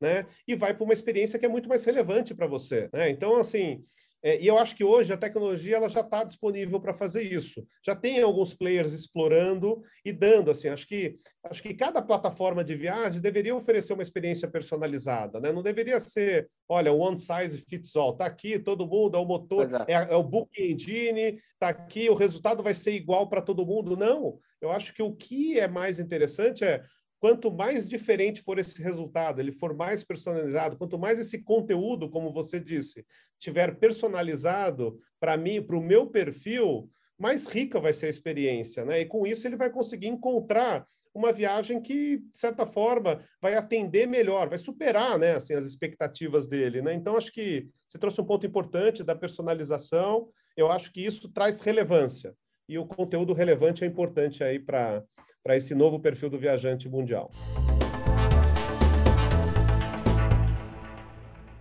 né? E vai para uma experiência que é muito mais relevante para você. Né? Então, assim, é, e eu acho que hoje a tecnologia ela já está disponível para fazer isso. Já tem alguns players explorando e dando assim. Acho que acho que cada plataforma de viagem deveria oferecer uma experiência personalizada, né? Não deveria ser, olha, one size fits all. Está aqui todo mundo, é o motor, é. É, é o booking engine, está aqui, o resultado vai ser igual para todo mundo. Não. Eu acho que o que é mais interessante é quanto mais diferente for esse resultado, ele for mais personalizado, quanto mais esse conteúdo, como você disse, tiver personalizado para mim, para o meu perfil, mais rica vai ser a experiência, né? E com isso ele vai conseguir encontrar uma viagem que, de certa forma, vai atender melhor, vai superar, né, assim, as expectativas dele, né? Então acho que você trouxe um ponto importante da personalização. Eu acho que isso traz relevância e o conteúdo relevante é importante aí para esse novo perfil do viajante mundial.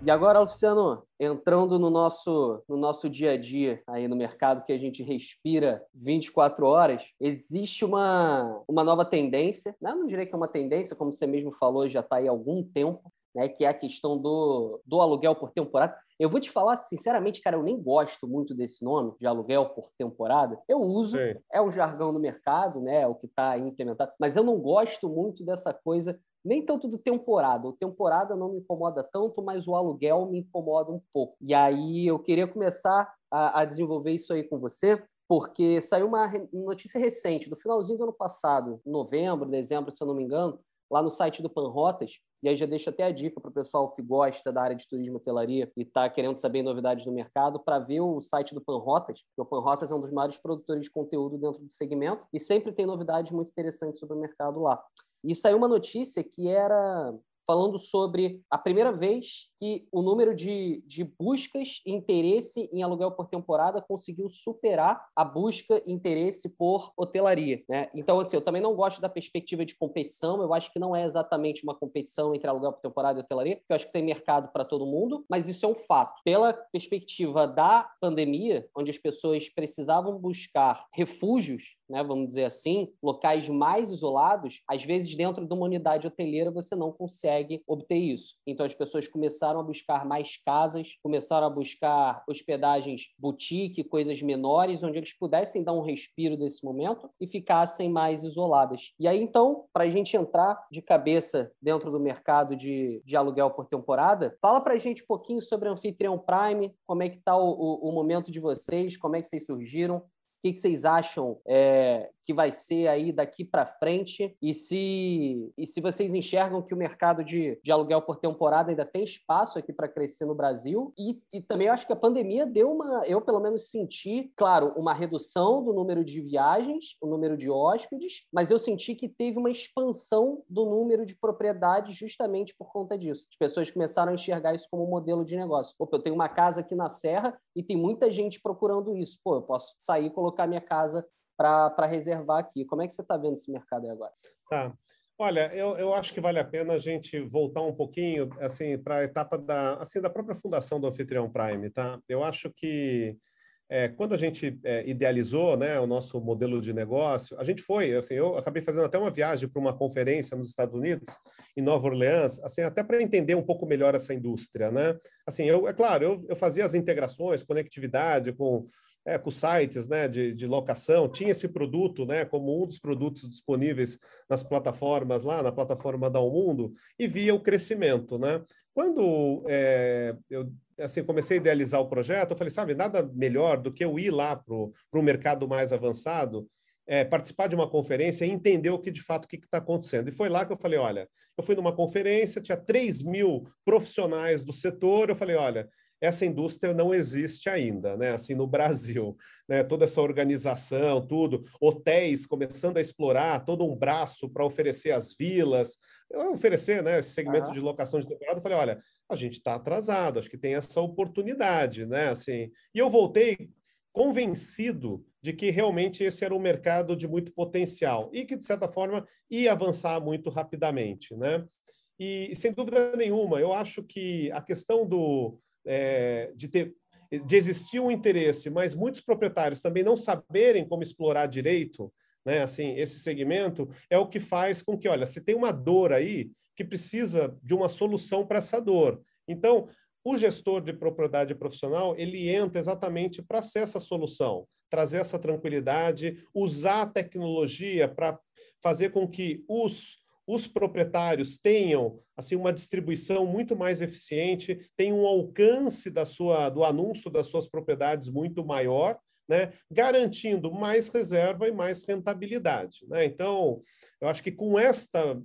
E agora, Luciano, entrando no nosso, no nosso dia a dia aí no mercado que a gente respira 24 horas, existe uma, uma nova tendência, né? não diria que é uma tendência, como você mesmo falou, já está aí há algum tempo, né? que é a questão do, do aluguel por temporada. Eu vou te falar sinceramente, cara, eu nem gosto muito desse nome de aluguel por temporada. Eu uso, Sim. é o jargão do mercado, né? É o que está implementado, mas eu não gosto muito dessa coisa, nem tanto do temporada. O temporada não me incomoda tanto, mas o aluguel me incomoda um pouco. E aí eu queria começar a, a desenvolver isso aí com você, porque saiu uma notícia recente, do finalzinho do ano passado, novembro, dezembro, se eu não me engano, lá no site do Panrotas, e aí já deixo até a dica para o pessoal que gosta da área de turismo e hotelaria e está querendo saber novidades do mercado, para ver o site do Panrotas, porque o Panrotas é um dos maiores produtores de conteúdo dentro do segmento e sempre tem novidades muito interessantes sobre o mercado lá. E saiu uma notícia que era falando sobre a primeira vez que o número de, de buscas e interesse em aluguel por temporada conseguiu superar a busca e interesse por hotelaria. Né? Então, assim, eu também não gosto da perspectiva de competição, eu acho que não é exatamente uma competição entre aluguel por temporada e hotelaria, porque eu acho que tem mercado para todo mundo, mas isso é um fato. Pela perspectiva da pandemia, onde as pessoas precisavam buscar refúgios né, vamos dizer assim, locais mais isolados, às vezes dentro de uma unidade hoteleira você não consegue obter isso. Então as pessoas começaram a buscar mais casas, começaram a buscar hospedagens boutique, coisas menores, onde eles pudessem dar um respiro desse momento e ficassem mais isoladas. E aí então, para a gente entrar de cabeça dentro do mercado de, de aluguel por temporada, fala para a gente um pouquinho sobre Anfitrião Prime, como é que está o, o, o momento de vocês, como é que vocês surgiram, que, que vocês acham é, que vai ser aí daqui para frente e se, e se vocês enxergam que o mercado de, de aluguel por temporada ainda tem espaço aqui para crescer no Brasil e, e também acho que a pandemia deu uma, eu pelo menos senti, claro, uma redução do número de viagens, o número de hóspedes, mas eu senti que teve uma expansão do número de propriedades justamente por conta disso. As pessoas começaram a enxergar isso como um modelo de negócio. Opa, eu tenho uma casa aqui na Serra e tem muita gente procurando isso. Pô, eu posso sair e colocar minha casa para reservar aqui. Como é que você está vendo esse mercado aí agora? Tá. Olha, eu, eu acho que vale a pena a gente voltar um pouquinho assim para a etapa da assim da própria fundação do Anfitrião Prime, tá? Eu acho que é, quando a gente é, idealizou né, o nosso modelo de negócio, a gente foi, assim, eu acabei fazendo até uma viagem para uma conferência nos Estados Unidos, em Nova Orleans, assim, até para entender um pouco melhor essa indústria, né? Assim, eu, é claro, eu, eu fazia as integrações, conectividade com é, com sites né, de, de locação, tinha esse produto né, como um dos produtos disponíveis nas plataformas lá, na plataforma da Mundo, e via o crescimento. Né? Quando é, eu assim, comecei a idealizar o projeto, eu falei, sabe, nada melhor do que eu ir lá para o mercado mais avançado, é, participar de uma conferência e entender o que de fato que está acontecendo. E foi lá que eu falei, olha, eu fui numa conferência, tinha 3 mil profissionais do setor, eu falei, olha, essa indústria não existe ainda, né? Assim, no Brasil, né? Toda essa organização, tudo, hotéis começando a explorar todo um braço para oferecer as vilas, oferecer, né? Esse segmento de locação de temporada. Eu falei, olha, a gente está atrasado, acho que tem essa oportunidade, né? Assim, e eu voltei convencido de que realmente esse era um mercado de muito potencial e que, de certa forma, ia avançar muito rapidamente, né? E, sem dúvida nenhuma, eu acho que a questão do, é, de ter de existir um interesse, mas muitos proprietários também não saberem como explorar direito, né? Assim, esse segmento é o que faz com que, olha, se tem uma dor aí que precisa de uma solução para essa dor. Então, o gestor de propriedade profissional, ele entra exatamente para ser essa solução, trazer essa tranquilidade, usar a tecnologia para fazer com que os os proprietários tenham assim uma distribuição muito mais eficiente, tenham um alcance da sua do anúncio das suas propriedades muito maior, né, garantindo mais reserva e mais rentabilidade, né? Então, eu acho que com esta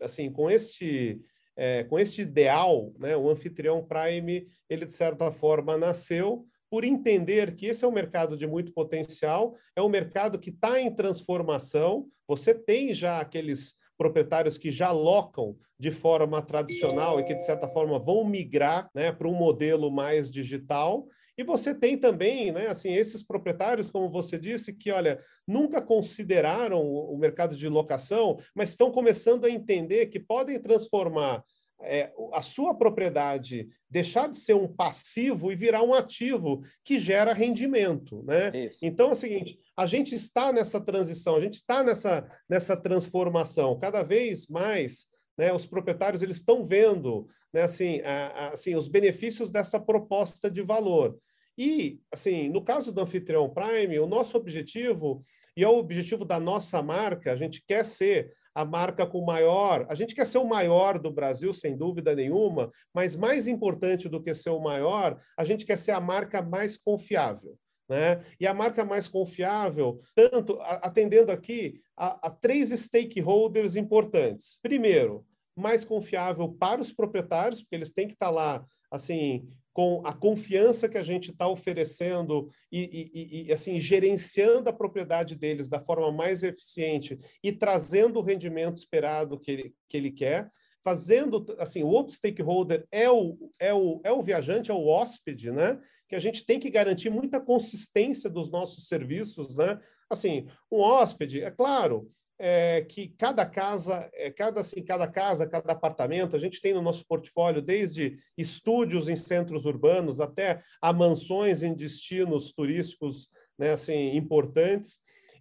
assim, com este é, com este ideal, né, o anfitrião Prime, ele de certa forma nasceu por entender que esse é um mercado de muito potencial, é um mercado que está em transformação. Você tem já aqueles proprietários que já locam de forma tradicional e que, de certa forma, vão migrar né, para um modelo mais digital. E você tem também, né, assim, esses proprietários, como você disse, que, olha, nunca consideraram o mercado de locação, mas estão começando a entender que podem transformar é, a sua propriedade deixar de ser um passivo e virar um ativo que gera rendimento, né? Isso. Então é o seguinte, a gente está nessa transição, a gente está nessa, nessa transformação. Cada vez mais, né, os proprietários eles estão vendo, né, assim, a, a, assim, os benefícios dessa proposta de valor. E, assim, no caso do Anfitrião Prime, o nosso objetivo, e é o objetivo da nossa marca, a gente quer ser a marca com maior. A gente quer ser o maior do Brasil, sem dúvida nenhuma, mas mais importante do que ser o maior, a gente quer ser a marca mais confiável. Né? E a marca mais confiável, tanto atendendo aqui a, a três stakeholders importantes. Primeiro, mais confiável para os proprietários, porque eles têm que estar lá assim com a confiança que a gente está oferecendo e, e, e, assim gerenciando a propriedade deles da forma mais eficiente e trazendo o rendimento esperado que ele, que ele quer fazendo assim o outro stakeholder é o, é o é o viajante é o hóspede né? Que a gente tem que garantir muita consistência dos nossos serviços né? Assim um hóspede é claro é, que cada casa, é, cada, assim, cada casa, cada apartamento, a gente tem no nosso portfólio desde estúdios em centros urbanos até a mansões em destinos turísticos né, assim, importantes.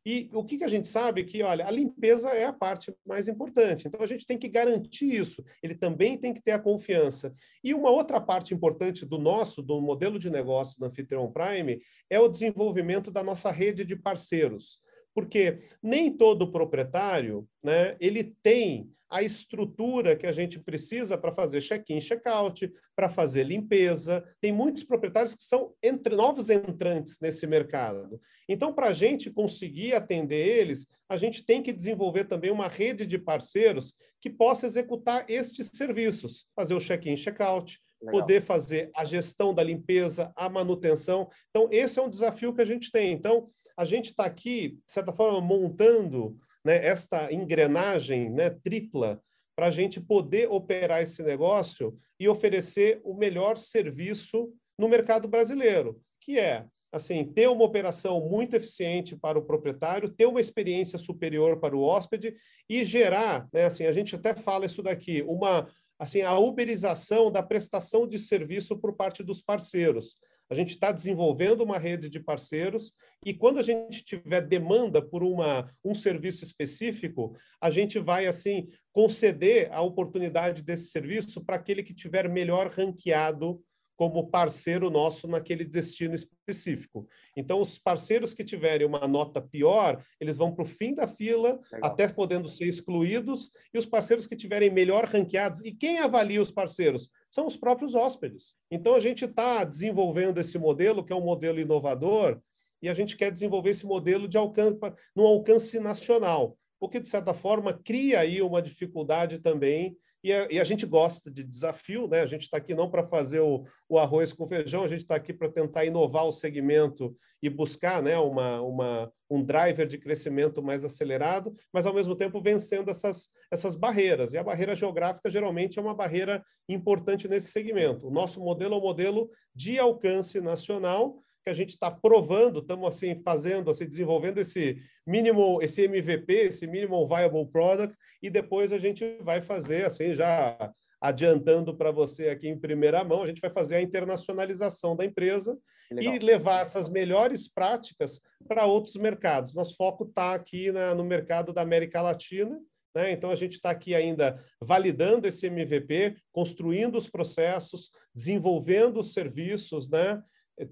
E o que, que a gente sabe que, olha, a limpeza é a parte mais importante. Então, a gente tem que garantir isso. Ele também tem que ter a confiança. E uma outra parte importante do nosso, do modelo de negócio do Anfitrion Prime, é o desenvolvimento da nossa rede de parceiros. Porque nem todo proprietário, né, ele tem a estrutura que a gente precisa para fazer check-in, check-out, para fazer limpeza. Tem muitos proprietários que são entre, novos entrantes nesse mercado. Então, para a gente conseguir atender eles, a gente tem que desenvolver também uma rede de parceiros que possa executar estes serviços, fazer o check-in, check-out, poder fazer a gestão da limpeza, a manutenção. Então, esse é um desafio que a gente tem. Então, a gente está aqui, de certa forma, montando né, esta engrenagem né, tripla para a gente poder operar esse negócio e oferecer o melhor serviço no mercado brasileiro, que é assim ter uma operação muito eficiente para o proprietário, ter uma experiência superior para o hóspede e gerar, né, assim a gente até fala isso daqui, uma assim a uberização da prestação de serviço por parte dos parceiros. A gente está desenvolvendo uma rede de parceiros e quando a gente tiver demanda por uma, um serviço específico, a gente vai assim conceder a oportunidade desse serviço para aquele que tiver melhor ranqueado como parceiro nosso naquele destino específico. Então, os parceiros que tiverem uma nota pior, eles vão para o fim da fila, Legal. até podendo ser excluídos, e os parceiros que tiverem melhor ranqueados, e quem avalia os parceiros? São os próprios hóspedes. Então, a gente está desenvolvendo esse modelo, que é um modelo inovador, e a gente quer desenvolver esse modelo de alcance, no alcance nacional, o que, de certa forma, cria aí uma dificuldade também e a, e a, gente gosta de desafio, né? A gente está aqui não para fazer o, o, arroz com feijão, a gente está aqui para tentar inovar o segmento e buscar né, uma, uma, um driver de crescimento mais acelerado, mas ao mesmo tempo vencendo essas, essas barreiras. E a barreira geográfica geralmente é uma barreira importante nesse segmento. O nosso modelo é um modelo de alcance nacional, que a gente está provando, estamos assim fazendo, assim desenvolvendo esse mínimo, esse MVP, esse minimal viable product, e depois a gente vai fazer assim já adiantando para você aqui em primeira mão, a gente vai fazer a internacionalização da empresa e levar essas melhores práticas para outros mercados. Nosso foco está aqui na, no mercado da América Latina. Né? Então, a gente está aqui ainda validando esse MVP, construindo os processos, desenvolvendo os serviços, né?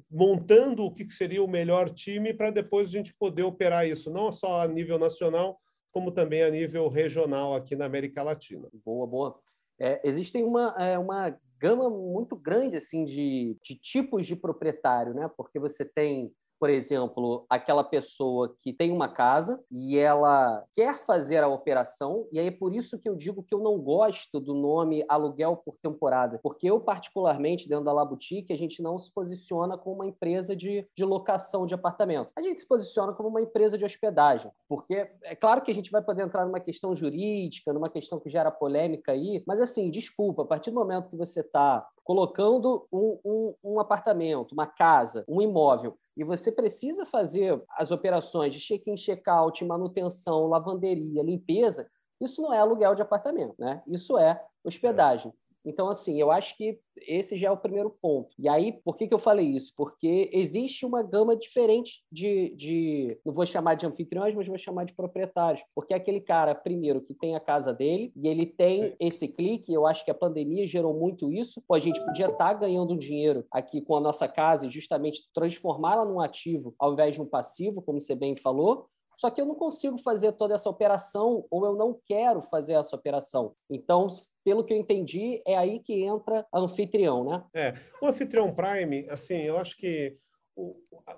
Montando o que seria o melhor time para depois a gente poder operar isso, não só a nível nacional, como também a nível regional aqui na América Latina. Boa, boa. É, existem uma, é, uma gama muito grande assim de, de tipos de proprietário, né? Porque você tem por exemplo, aquela pessoa que tem uma casa e ela quer fazer a operação, e aí é por isso que eu digo que eu não gosto do nome aluguel por temporada, porque eu, particularmente, dentro da La Boutique, a gente não se posiciona como uma empresa de, de locação de apartamento. A gente se posiciona como uma empresa de hospedagem, porque é claro que a gente vai poder entrar numa questão jurídica, numa questão que gera polêmica aí, mas assim, desculpa, a partir do momento que você está colocando um, um, um apartamento, uma casa, um imóvel e você precisa fazer as operações de check-in, check-out, manutenção, lavanderia, limpeza, isso não é aluguel de apartamento, né? Isso é hospedagem. Então, assim, eu acho que esse já é o primeiro ponto. E aí, por que, que eu falei isso? Porque existe uma gama diferente de, de, não vou chamar de anfitriões, mas vou chamar de proprietários. Porque é aquele cara, primeiro, que tem a casa dele e ele tem Sim. esse clique, eu acho que a pandemia gerou muito isso. Pô, a gente podia estar tá ganhando dinheiro aqui com a nossa casa e justamente transformá-la num ativo ao invés de um passivo, como você bem falou, só que eu não consigo fazer toda essa operação ou eu não quero fazer essa operação. Então, pelo que eu entendi, é aí que entra anfitrião, né? É, o anfitrião Prime, assim, eu acho que o,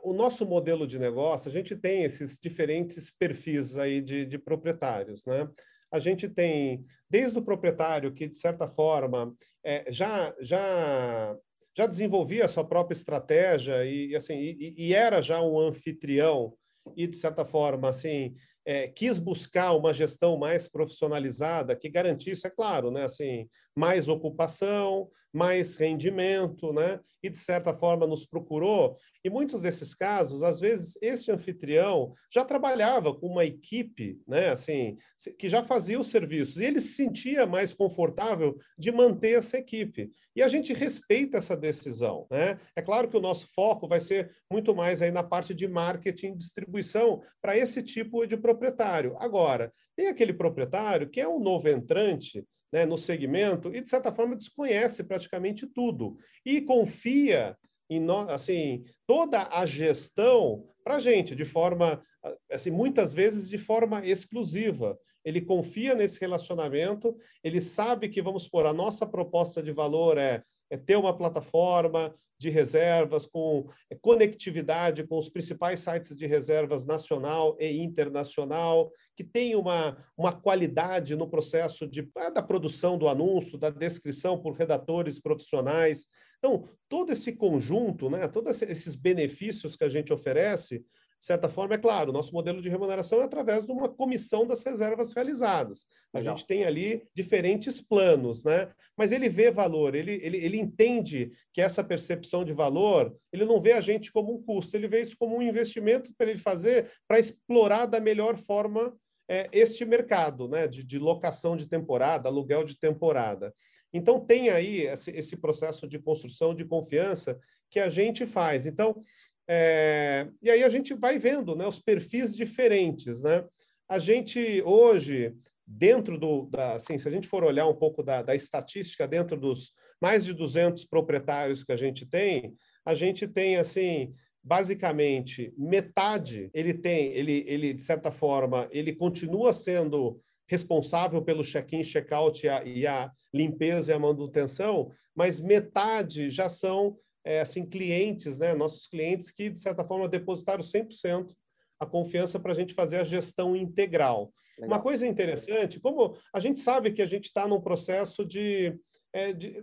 o, nosso modelo de negócio, a gente tem esses diferentes perfis aí de, de proprietários, né? A gente tem desde o proprietário que, de certa forma, é, já, já, já desenvolvia a sua própria estratégia e, assim, e, e era já um anfitrião e, de certa forma, assim, é, quis buscar uma gestão mais profissionalizada que garantisse, é claro, né, assim, mais ocupação, mais rendimento, né? E de certa forma nos procurou. E muitos desses casos, às vezes, esse anfitrião já trabalhava com uma equipe, né? Assim, que já fazia os serviços e ele se sentia mais confortável de manter essa equipe. E a gente respeita essa decisão, né? É claro que o nosso foco vai ser muito mais aí na parte de marketing e distribuição para esse tipo de proprietário. Agora, tem aquele proprietário que é um novo entrante né, no segmento e, de certa forma, desconhece praticamente tudo e confia em no, assim, toda a gestão para a gente, de forma, assim, muitas vezes de forma exclusiva. Ele confia nesse relacionamento, ele sabe que, vamos supor, a nossa proposta de valor é, é ter uma plataforma, de reservas, com é, conectividade com os principais sites de reservas nacional e internacional, que tem uma, uma qualidade no processo de, é, da produção do anúncio, da descrição por redatores profissionais. Então, todo esse conjunto, né, todos esses benefícios que a gente oferece, de certa forma, é claro, nosso modelo de remuneração é através de uma comissão das reservas realizadas. A Legal. gente tem ali diferentes planos, né? Mas ele vê valor, ele, ele, ele entende que essa percepção de valor, ele não vê a gente como um custo, ele vê isso como um investimento para ele fazer, para explorar da melhor forma é, este mercado, né? De, de locação de temporada, aluguel de temporada. Então, tem aí esse processo de construção de confiança que a gente faz. Então, é, e aí a gente vai vendo né, os perfis diferentes. Né? A gente hoje, dentro do. Da, assim, se a gente for olhar um pouco da, da estatística, dentro dos mais de 200 proprietários que a gente tem, a gente tem assim basicamente metade ele tem ele ele de certa forma ele continua sendo responsável pelo check-in, check-out e, e a, limpeza e a manutenção, mas metade já são é, assim, clientes, né, nossos clientes que, de certa forma, depositaram 100% a confiança para a gente fazer a gestão integral. Legal. Uma coisa interessante, como a gente sabe que a gente está num processo de, é, de,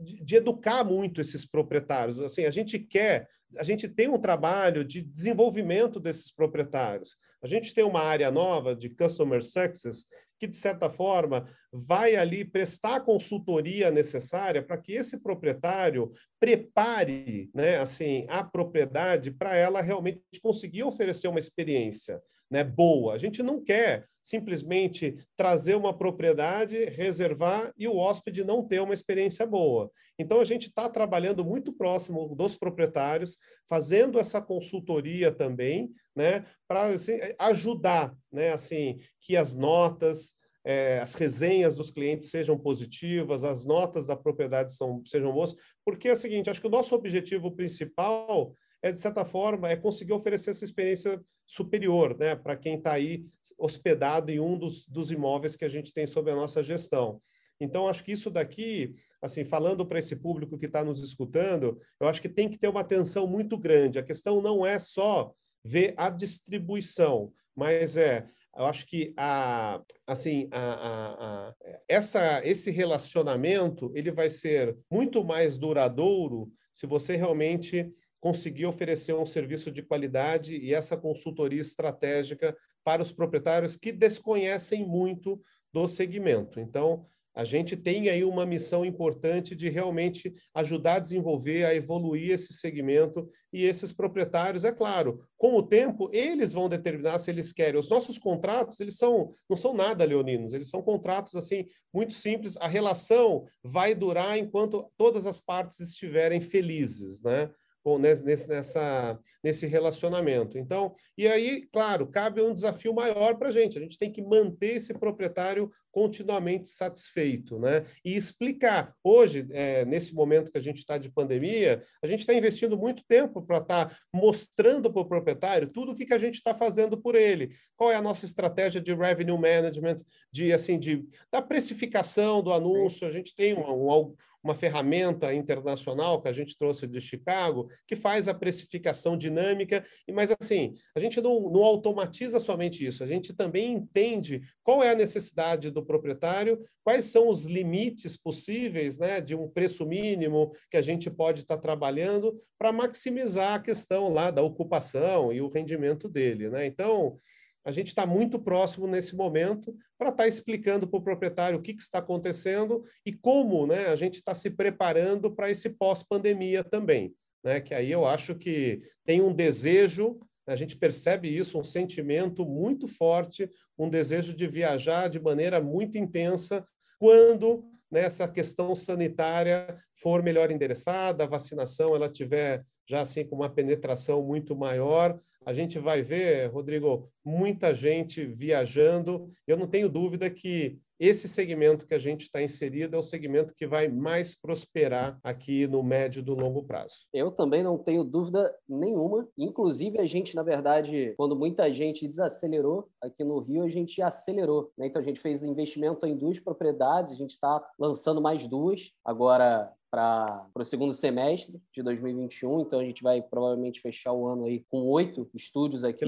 de, educar muito esses proprietários. Assim, a gente quer, a gente tem um trabalho de desenvolvimento desses proprietários. A gente tem uma área nova de Customer Success que, de certa forma, vai ali prestar a consultoria necessária para que esse proprietário prepare né, assim, a propriedade para ela realmente conseguir oferecer uma experiência né, boa. A gente não quer simplesmente trazer uma propriedade, reservar e o hóspede não ter uma experiência boa. Então, a gente está trabalhando muito próximo dos proprietários, fazendo essa consultoria também, né, para assim, ajudar, né, assim, que as notas, é, as resenhas dos clientes sejam positivas, as notas da propriedade são, sejam boas, porque é o seguinte, acho que o nosso objetivo principal é, de certa forma, é conseguir oferecer essa experiência superior, né, para quem está aí hospedado em um dos, dos imóveis que a gente tem sob a nossa gestão. Então, acho que isso daqui, assim, falando para esse público que está nos escutando, eu acho que tem que ter uma atenção muito grande. A questão não é só ver a distribuição, mas é, eu acho que a, assim, a, a, a, essa, esse relacionamento ele vai ser muito mais duradouro se você realmente conseguir oferecer um serviço de qualidade e essa consultoria estratégica para os proprietários que desconhecem muito do segmento. Então, a gente tem aí uma missão importante de realmente ajudar a desenvolver, a evoluir esse segmento e esses proprietários, é claro, com o tempo eles vão determinar se eles querem. Os nossos contratos, eles são não são nada leoninos, eles são contratos assim muito simples. A relação vai durar enquanto todas as partes estiverem felizes, né? Nesse, nessa, nesse relacionamento. Então, e aí, claro, cabe um desafio maior para a gente. A gente tem que manter esse proprietário continuamente satisfeito, né? E explicar. Hoje, é, nesse momento que a gente está de pandemia, a gente está investindo muito tempo para estar tá mostrando para o proprietário tudo o que, que a gente está fazendo por ele. Qual é a nossa estratégia de revenue management, de assim, de da precificação do anúncio. A gente tem um, um uma ferramenta internacional que a gente trouxe de Chicago, que faz a precificação dinâmica, mas assim, a gente não, não automatiza somente isso, a gente também entende qual é a necessidade do proprietário, quais são os limites possíveis né, de um preço mínimo que a gente pode estar trabalhando para maximizar a questão lá da ocupação e o rendimento dele. Né? Então, a gente está muito próximo nesse momento para estar tá explicando para o proprietário o que, que, está acontecendo e como né, a gente está se preparando para esse pós-pandemia também. Né? Que aí eu acho que tem um desejo, a gente percebe isso, um sentimento muito forte, um desejo de viajar de maneira muito intensa quando nessa né, questão sanitária for melhor endereçada, a vacinação ela tiver já assim com uma penetração muito maior. A gente vai ver, Rodrigo, muita gente viajando. Eu não tenho dúvida que esse segmento que a gente está inserido é o segmento que vai mais prosperar aqui no médio e do longo prazo. Eu também não tenho dúvida nenhuma. Inclusive, a gente, na verdade, quando muita gente desacelerou aqui no Rio, a gente acelerou. Né? Então, a gente fez investimento em duas propriedades, a gente está lançando mais duas. Agora, para o segundo semestre de 2021. Então a gente vai provavelmente fechar o ano aí com oito estúdios aqui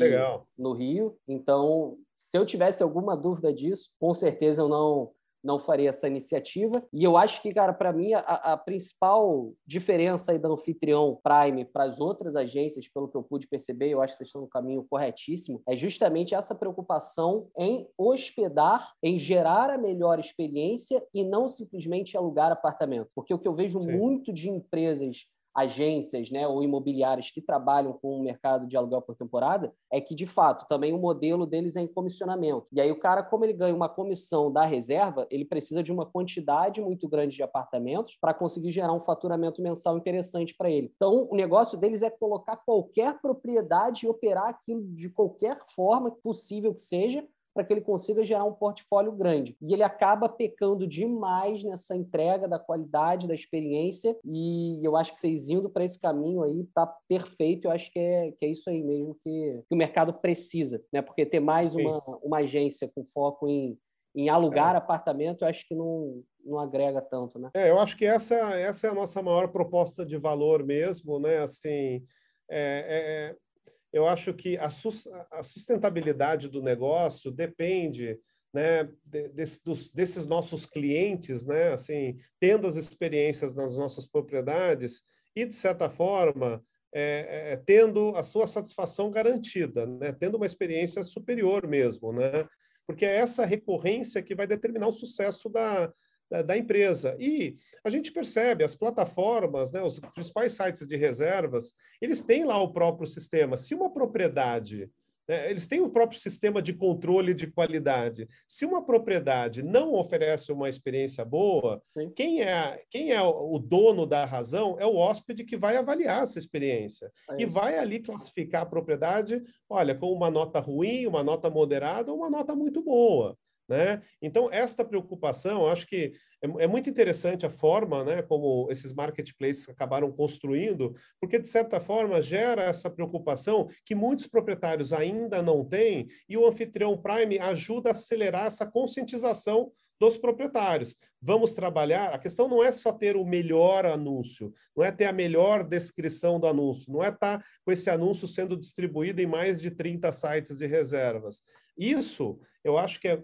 no Rio. Então, se eu tivesse alguma dúvida disso, com certeza eu não não faria essa iniciativa. E eu acho que, cara, para mim, a, a, principal diferença aí da Anfitrião Prime para as outras agências, pelo que eu pude perceber, eu acho que vocês estão no caminho corretíssimo, é justamente essa preocupação em hospedar, em gerar a melhor experiência e não simplesmente alugar apartamento. Porque o que eu vejo Sim. muito de empresas agências né, ou imobiliárias que trabalham com o mercado de aluguel por temporada é que, de fato, também o modelo deles é em comissionamento. E aí o cara, como ele ganha uma comissão da reserva, ele precisa de uma quantidade muito grande de apartamentos para conseguir gerar um faturamento mensal interessante para ele. Então, o negócio deles é colocar qualquer propriedade e operar aquilo de qualquer forma possível que seja para que ele consiga gerar um portfólio grande. E ele acaba pecando demais nessa entrega da qualidade, da experiência, e eu acho que vocês indo para esse caminho aí tá perfeito. Eu acho que é, que é isso aí mesmo que, que o mercado precisa, né? Porque ter mais uma, uma agência com foco em, em alugar é. apartamento, eu acho que não, não agrega tanto, né? É, eu acho que essa, essa é a nossa maior proposta de valor mesmo, né? Assim, é, é, eu acho que a, sustentabilidade do negócio depende né, desse, dos, desses nossos clientes, né, assim, tendo as experiências nas nossas propriedades e, de certa forma, é, é, tendo a sua satisfação garantida, né, tendo uma experiência superior mesmo, né, porque é essa recorrência que vai determinar o sucesso da, da, empresa. E a gente percebe, as plataformas, né, os principais sites de reservas, eles têm lá o próprio sistema. Se uma propriedade né, eles têm o próprio sistema de controle de qualidade. Se uma propriedade não oferece uma experiência boa, quem é, quem é o dono da razão é o hóspede que vai avaliar essa experiência é e vai ali classificar a propriedade, olha, com uma nota ruim, uma nota moderada ou uma nota muito boa. Né? Então, esta preocupação, acho que é, é, muito interessante a forma né, como esses marketplaces acabaram construindo, porque, de certa forma, gera essa preocupação que muitos proprietários ainda não têm, e o Anfitrião Prime ajuda a acelerar essa conscientização dos proprietários. Vamos trabalhar. A questão não é só ter o melhor anúncio, não é ter a melhor descrição do anúncio, não é estar tá com esse anúncio sendo distribuído em mais de 30 sites de reservas. Isso, eu acho que é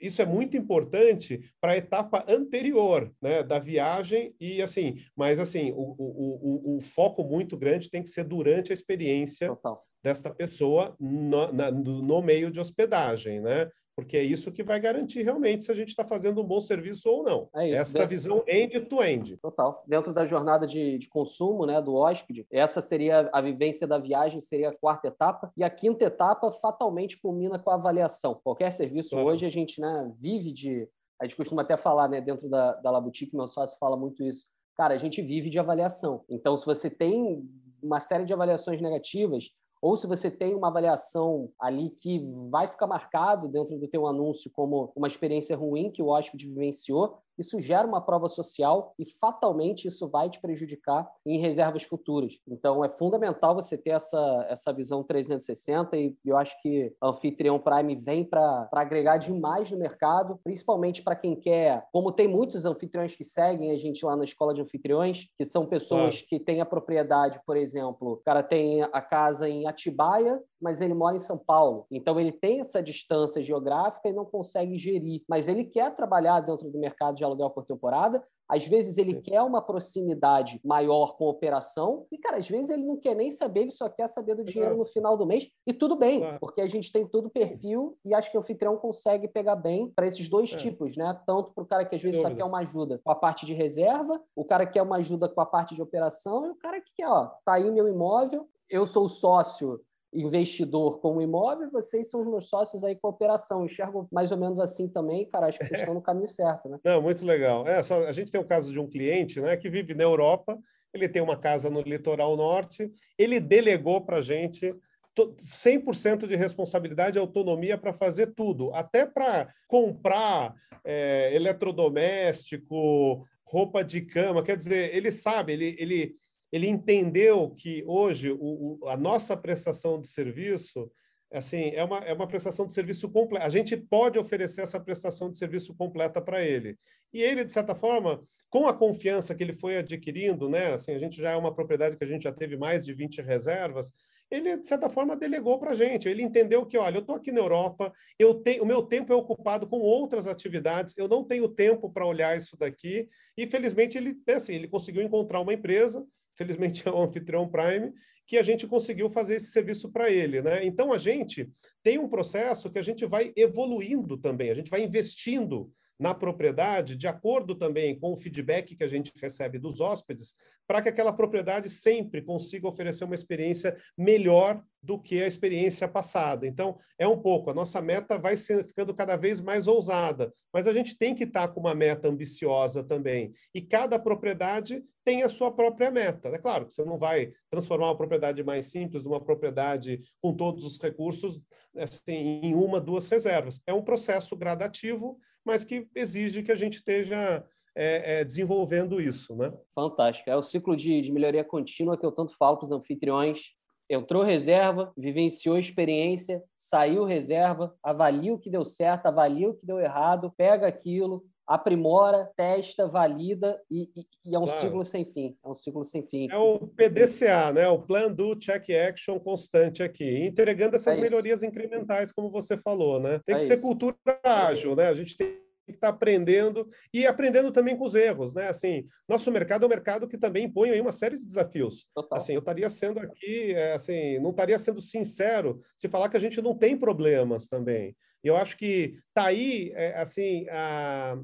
isso é muito importante para a etapa anterior né, da viagem e assim, mas assim, o, o, o, o, foco muito grande tem que ser durante a experiência Total. desta pessoa no, na, no meio de hospedagem, né? Porque é isso que vai garantir realmente se a gente está fazendo um bom serviço ou não. É isso, Essa visão end-to-end. Total. Dentro da jornada de, de, consumo né, do hóspede, essa seria a vivência da viagem, seria a quarta etapa. E a quinta etapa fatalmente culmina com a avaliação. Qualquer serviço claro. hoje a gente né, vive de... A gente costuma até falar né, dentro da, da Laboutique, meu sócio fala muito isso. Cara, a gente vive de avaliação. Então, se você tem uma série de avaliações negativas, ou se você tem uma avaliação ali que vai ficar marcado dentro do teu anúncio como uma experiência ruim que o hóspede vivenciou, isso gera uma prova social e fatalmente isso vai te prejudicar em reservas futuras. Então é fundamental você ter essa, essa visão 360 e eu acho que a Anfitrião Prime vem para agregar demais no mercado, principalmente para quem quer, como tem muitos anfitriões que seguem a gente lá na escola de anfitriões, que são pessoas claro. que têm a propriedade, por exemplo, o cara tem a casa em Atibaia mas ele mora em São Paulo. Então ele tem essa distância geográfica e não consegue gerir. Mas ele quer trabalhar dentro do mercado de aluguel por temporada, às vezes ele Sim. quer uma proximidade maior com a operação e, cara, às vezes ele não quer nem saber, ele só quer saber do dinheiro no final do mês. E tudo bem, porque a gente tem todo perfil e acho que o anfitrião consegue pegar bem para esses dois é. tipos, né? Tanto para o cara que às Sem vezes dúvida. só quer uma ajuda com a parte de reserva, o cara que quer uma ajuda com a parte de operação e o cara que quer, ó, tá aí meu imóvel, eu sou sócio investidor com o imóvel, vocês são os meus sócios aí com a operação. enxergo mais ou menos assim também, cara. Acho que vocês estão no caminho certo, né? Não, muito legal. É, só, a gente tem o caso de um cliente né, que vive na Europa, ele tem uma casa no litoral norte, ele delegou para a gente 100% de responsabilidade e autonomia para fazer tudo, até para comprar é, eletrodoméstico, roupa de cama. Quer dizer, ele sabe, ele, ele ele entendeu que hoje o, o, a nossa prestação de serviço assim é uma, é uma prestação de serviço completa. A gente pode oferecer essa prestação de serviço completa para ele. E ele, de certa forma, com a confiança que ele foi adquirindo, né? Assim, a gente já é uma propriedade que a gente já teve mais de 20 reservas. Ele, de certa forma, delegou para a gente. Ele entendeu que, olha, eu estou aqui na Europa, eu tenho, o meu tempo é ocupado com outras atividades, eu não tenho tempo para olhar isso daqui. E, felizmente, ele, assim, ele conseguiu encontrar uma empresa felizmente é o Anfitrião Prime, que a gente conseguiu fazer esse serviço para ele. Né? Então, a gente tem um processo que a gente vai evoluindo também, a gente vai investindo na propriedade, de acordo também com o feedback que a gente recebe dos hóspedes, para que aquela propriedade sempre consiga oferecer uma experiência melhor do que a experiência passada. Então, é um pouco, a nossa meta vai ser, ficando cada vez mais ousada, mas a gente tem que estar com uma meta ambiciosa também. E cada propriedade tem a sua própria meta. É claro que você não vai transformar uma propriedade mais simples, uma propriedade com todos os recursos, assim, em uma, duas reservas. É um processo gradativo, mas que exige que a gente esteja é, é, desenvolvendo isso. Né? Fantástico. É o ciclo de, de melhoria contínua que eu tanto falo para os anfitriões. Entrou reserva, vivenciou experiência, saiu reserva, avalia o que deu certo, avalia o que deu errado, pega aquilo, aprimora, testa, valida e, e, e é um claro. ciclo sem fim. É um ciclo sem fim. É o PDCA, né? O Plan Do Check Action constante aqui, entregando essas é melhorias incrementais, como você falou, né? Tem é que isso. ser cultura ágil, né? A gente tem que estar aprendendo e aprendendo também com os erros, né? Assim, nosso mercado é um mercado que também impõe aí uma série de desafios. Total. Assim, eu estaria sendo aqui, é, assim, não estaria sendo sincero se falar que a gente não tem problemas também. Eu acho que tá aí, é, assim, a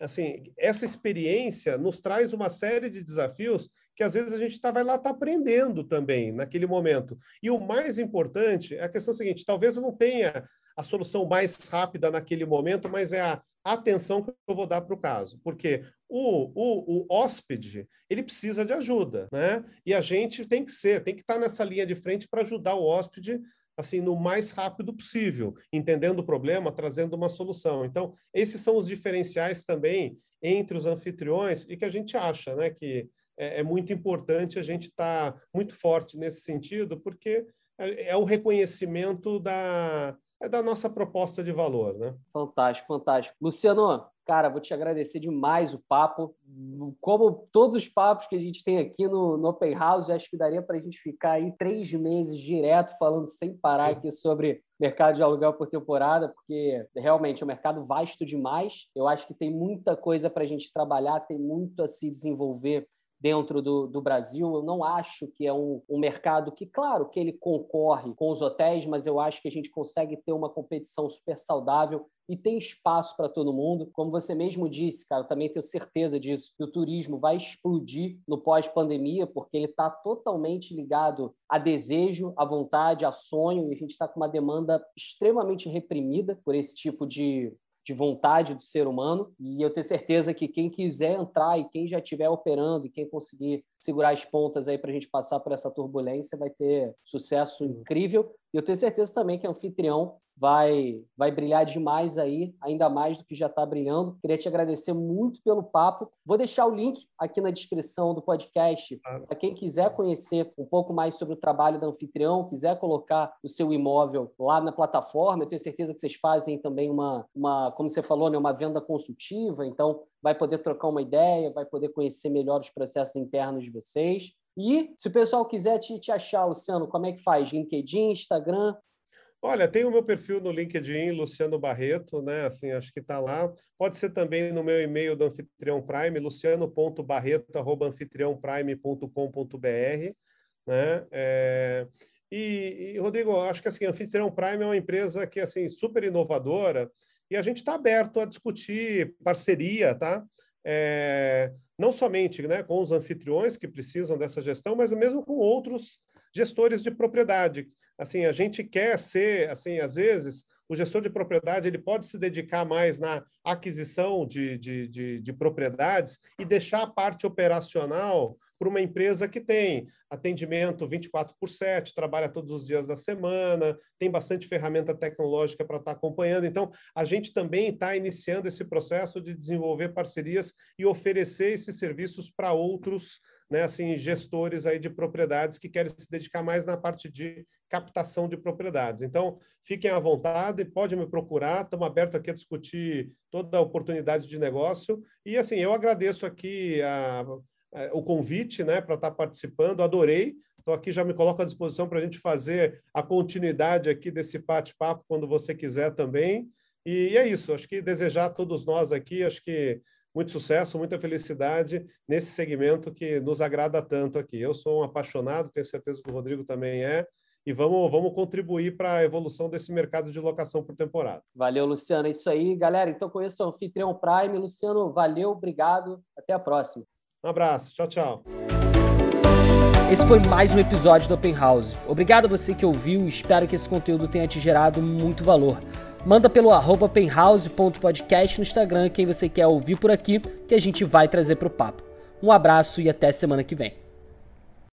assim, essa experiência nos traz uma série de desafios que às vezes a gente tá, vai lá tá aprendendo também naquele momento. E o mais importante é a questão seguinte: talvez eu não tenha a solução mais rápida naquele momento, mas é a atenção que eu vou dar para o caso. Porque o, o, o hóspede, ele precisa de ajuda, né? E a gente tem que ser, tem que estar tá nessa linha de frente para ajudar o hóspede assim no mais rápido possível, entendendo o problema, trazendo uma solução. Então, esses são os diferenciais também entre os anfitriões e que a gente acha, né, que é, é muito importante a gente estar tá muito forte nesse sentido, porque é, é o reconhecimento da, é da nossa proposta de valor, né? Fantástico, fantástico. Luciano, cara, vou te agradecer demais o papo. Como todos os papos que a gente tem aqui no, no Open House, acho que daria para a gente ficar aí três meses direto falando sem parar aqui sobre mercado de aluguel por temporada, porque realmente é um mercado vasto demais. Eu acho que tem muita coisa para a gente trabalhar, tem muito a se desenvolver dentro do, do Brasil. Eu não acho que é um, um mercado que, claro, que ele concorre com os hotéis, mas eu acho que a gente consegue ter uma competição super saudável e tem espaço para todo mundo. Como você mesmo disse, cara, eu também tenho certeza disso, que o turismo vai explodir no pós-pandemia, porque ele está totalmente ligado a desejo, a vontade, a sonho, e a gente está com uma demanda extremamente reprimida por esse tipo de, de vontade do ser humano. E eu tenho certeza que quem quiser entrar e quem já estiver operando e quem conseguir segurar as pontas aí para a gente passar por essa turbulência vai ter sucesso incrível. E eu tenho certeza também que o anfitrião vai, vai brilhar demais aí, ainda mais do que já está brilhando. Queria te agradecer muito pelo papo. Vou deixar o link aqui na descrição do podcast para quem quiser conhecer um pouco mais sobre o trabalho da anfitrião, quiser colocar o seu imóvel lá na plataforma. Eu tenho certeza que vocês fazem também uma, uma como você falou, né, uma venda consultiva. Então, vai poder trocar uma ideia, vai poder conhecer melhor os processos internos de vocês. E se o pessoal quiser te, te achar, Luciano, como é que faz? LinkedIn, Instagram? Olha, tem o meu perfil no LinkedIn, Luciano Barreto, né? Assim, acho que está lá. Pode ser também no meu e-mail do Anfitrião Prime, luciano.barreto.anfitriãoprime.com.br, né? É... E, e, Rodrigo, acho que assim, Anfitrião Prime é uma empresa que assim super inovadora e a gente está aberto a discutir parceria, tá? É, não somente né, com os anfitriões que precisam dessa gestão, mas mesmo com outros gestores de propriedade. Assim, a gente quer ser, assim, às vezes, o gestor de propriedade ele pode se dedicar mais na aquisição de, de, de, de propriedades e deixar a parte operacional para uma empresa que tem atendimento 24 por 7, trabalha todos os dias da semana, tem bastante ferramenta tecnológica para estar acompanhando. Então, a gente também está iniciando esse processo de desenvolver parcerias e oferecer esses serviços para outros né, assim, gestores aí de propriedades que querem se dedicar mais na parte de captação de propriedades. Então, fiquem à vontade, pode me procurar, estamos abertos aqui a discutir toda a oportunidade de negócio. E, assim, eu agradeço aqui a, é, o convite né, para estar participando, adorei. Estou aqui, já me coloco à disposição para a gente fazer a continuidade aqui desse bate-papo quando você quiser também. E é isso, acho que desejar a todos nós aqui, acho que muito sucesso, muita felicidade nesse segmento que nos agrada tanto aqui. Eu sou um apaixonado, tenho certeza que o Rodrigo também é, e vamos, vamos contribuir para a evolução desse mercado de locação por temporada. Valeu, Luciano. É isso aí, galera. Então, conheça o Anfitrião Prime. Luciano, valeu, obrigado. Até a próxima. Um abraço. Tchau, tchau. Esse foi mais um episódio do Open House. Obrigado a você que ouviu e espero que esse conteúdo tenha te gerado muito valor. Manda pelo arroba openhouse.podcast no Instagram quem você quer ouvir por aqui, que a gente vai trazer para o papo. Um abraço e até semana que vem.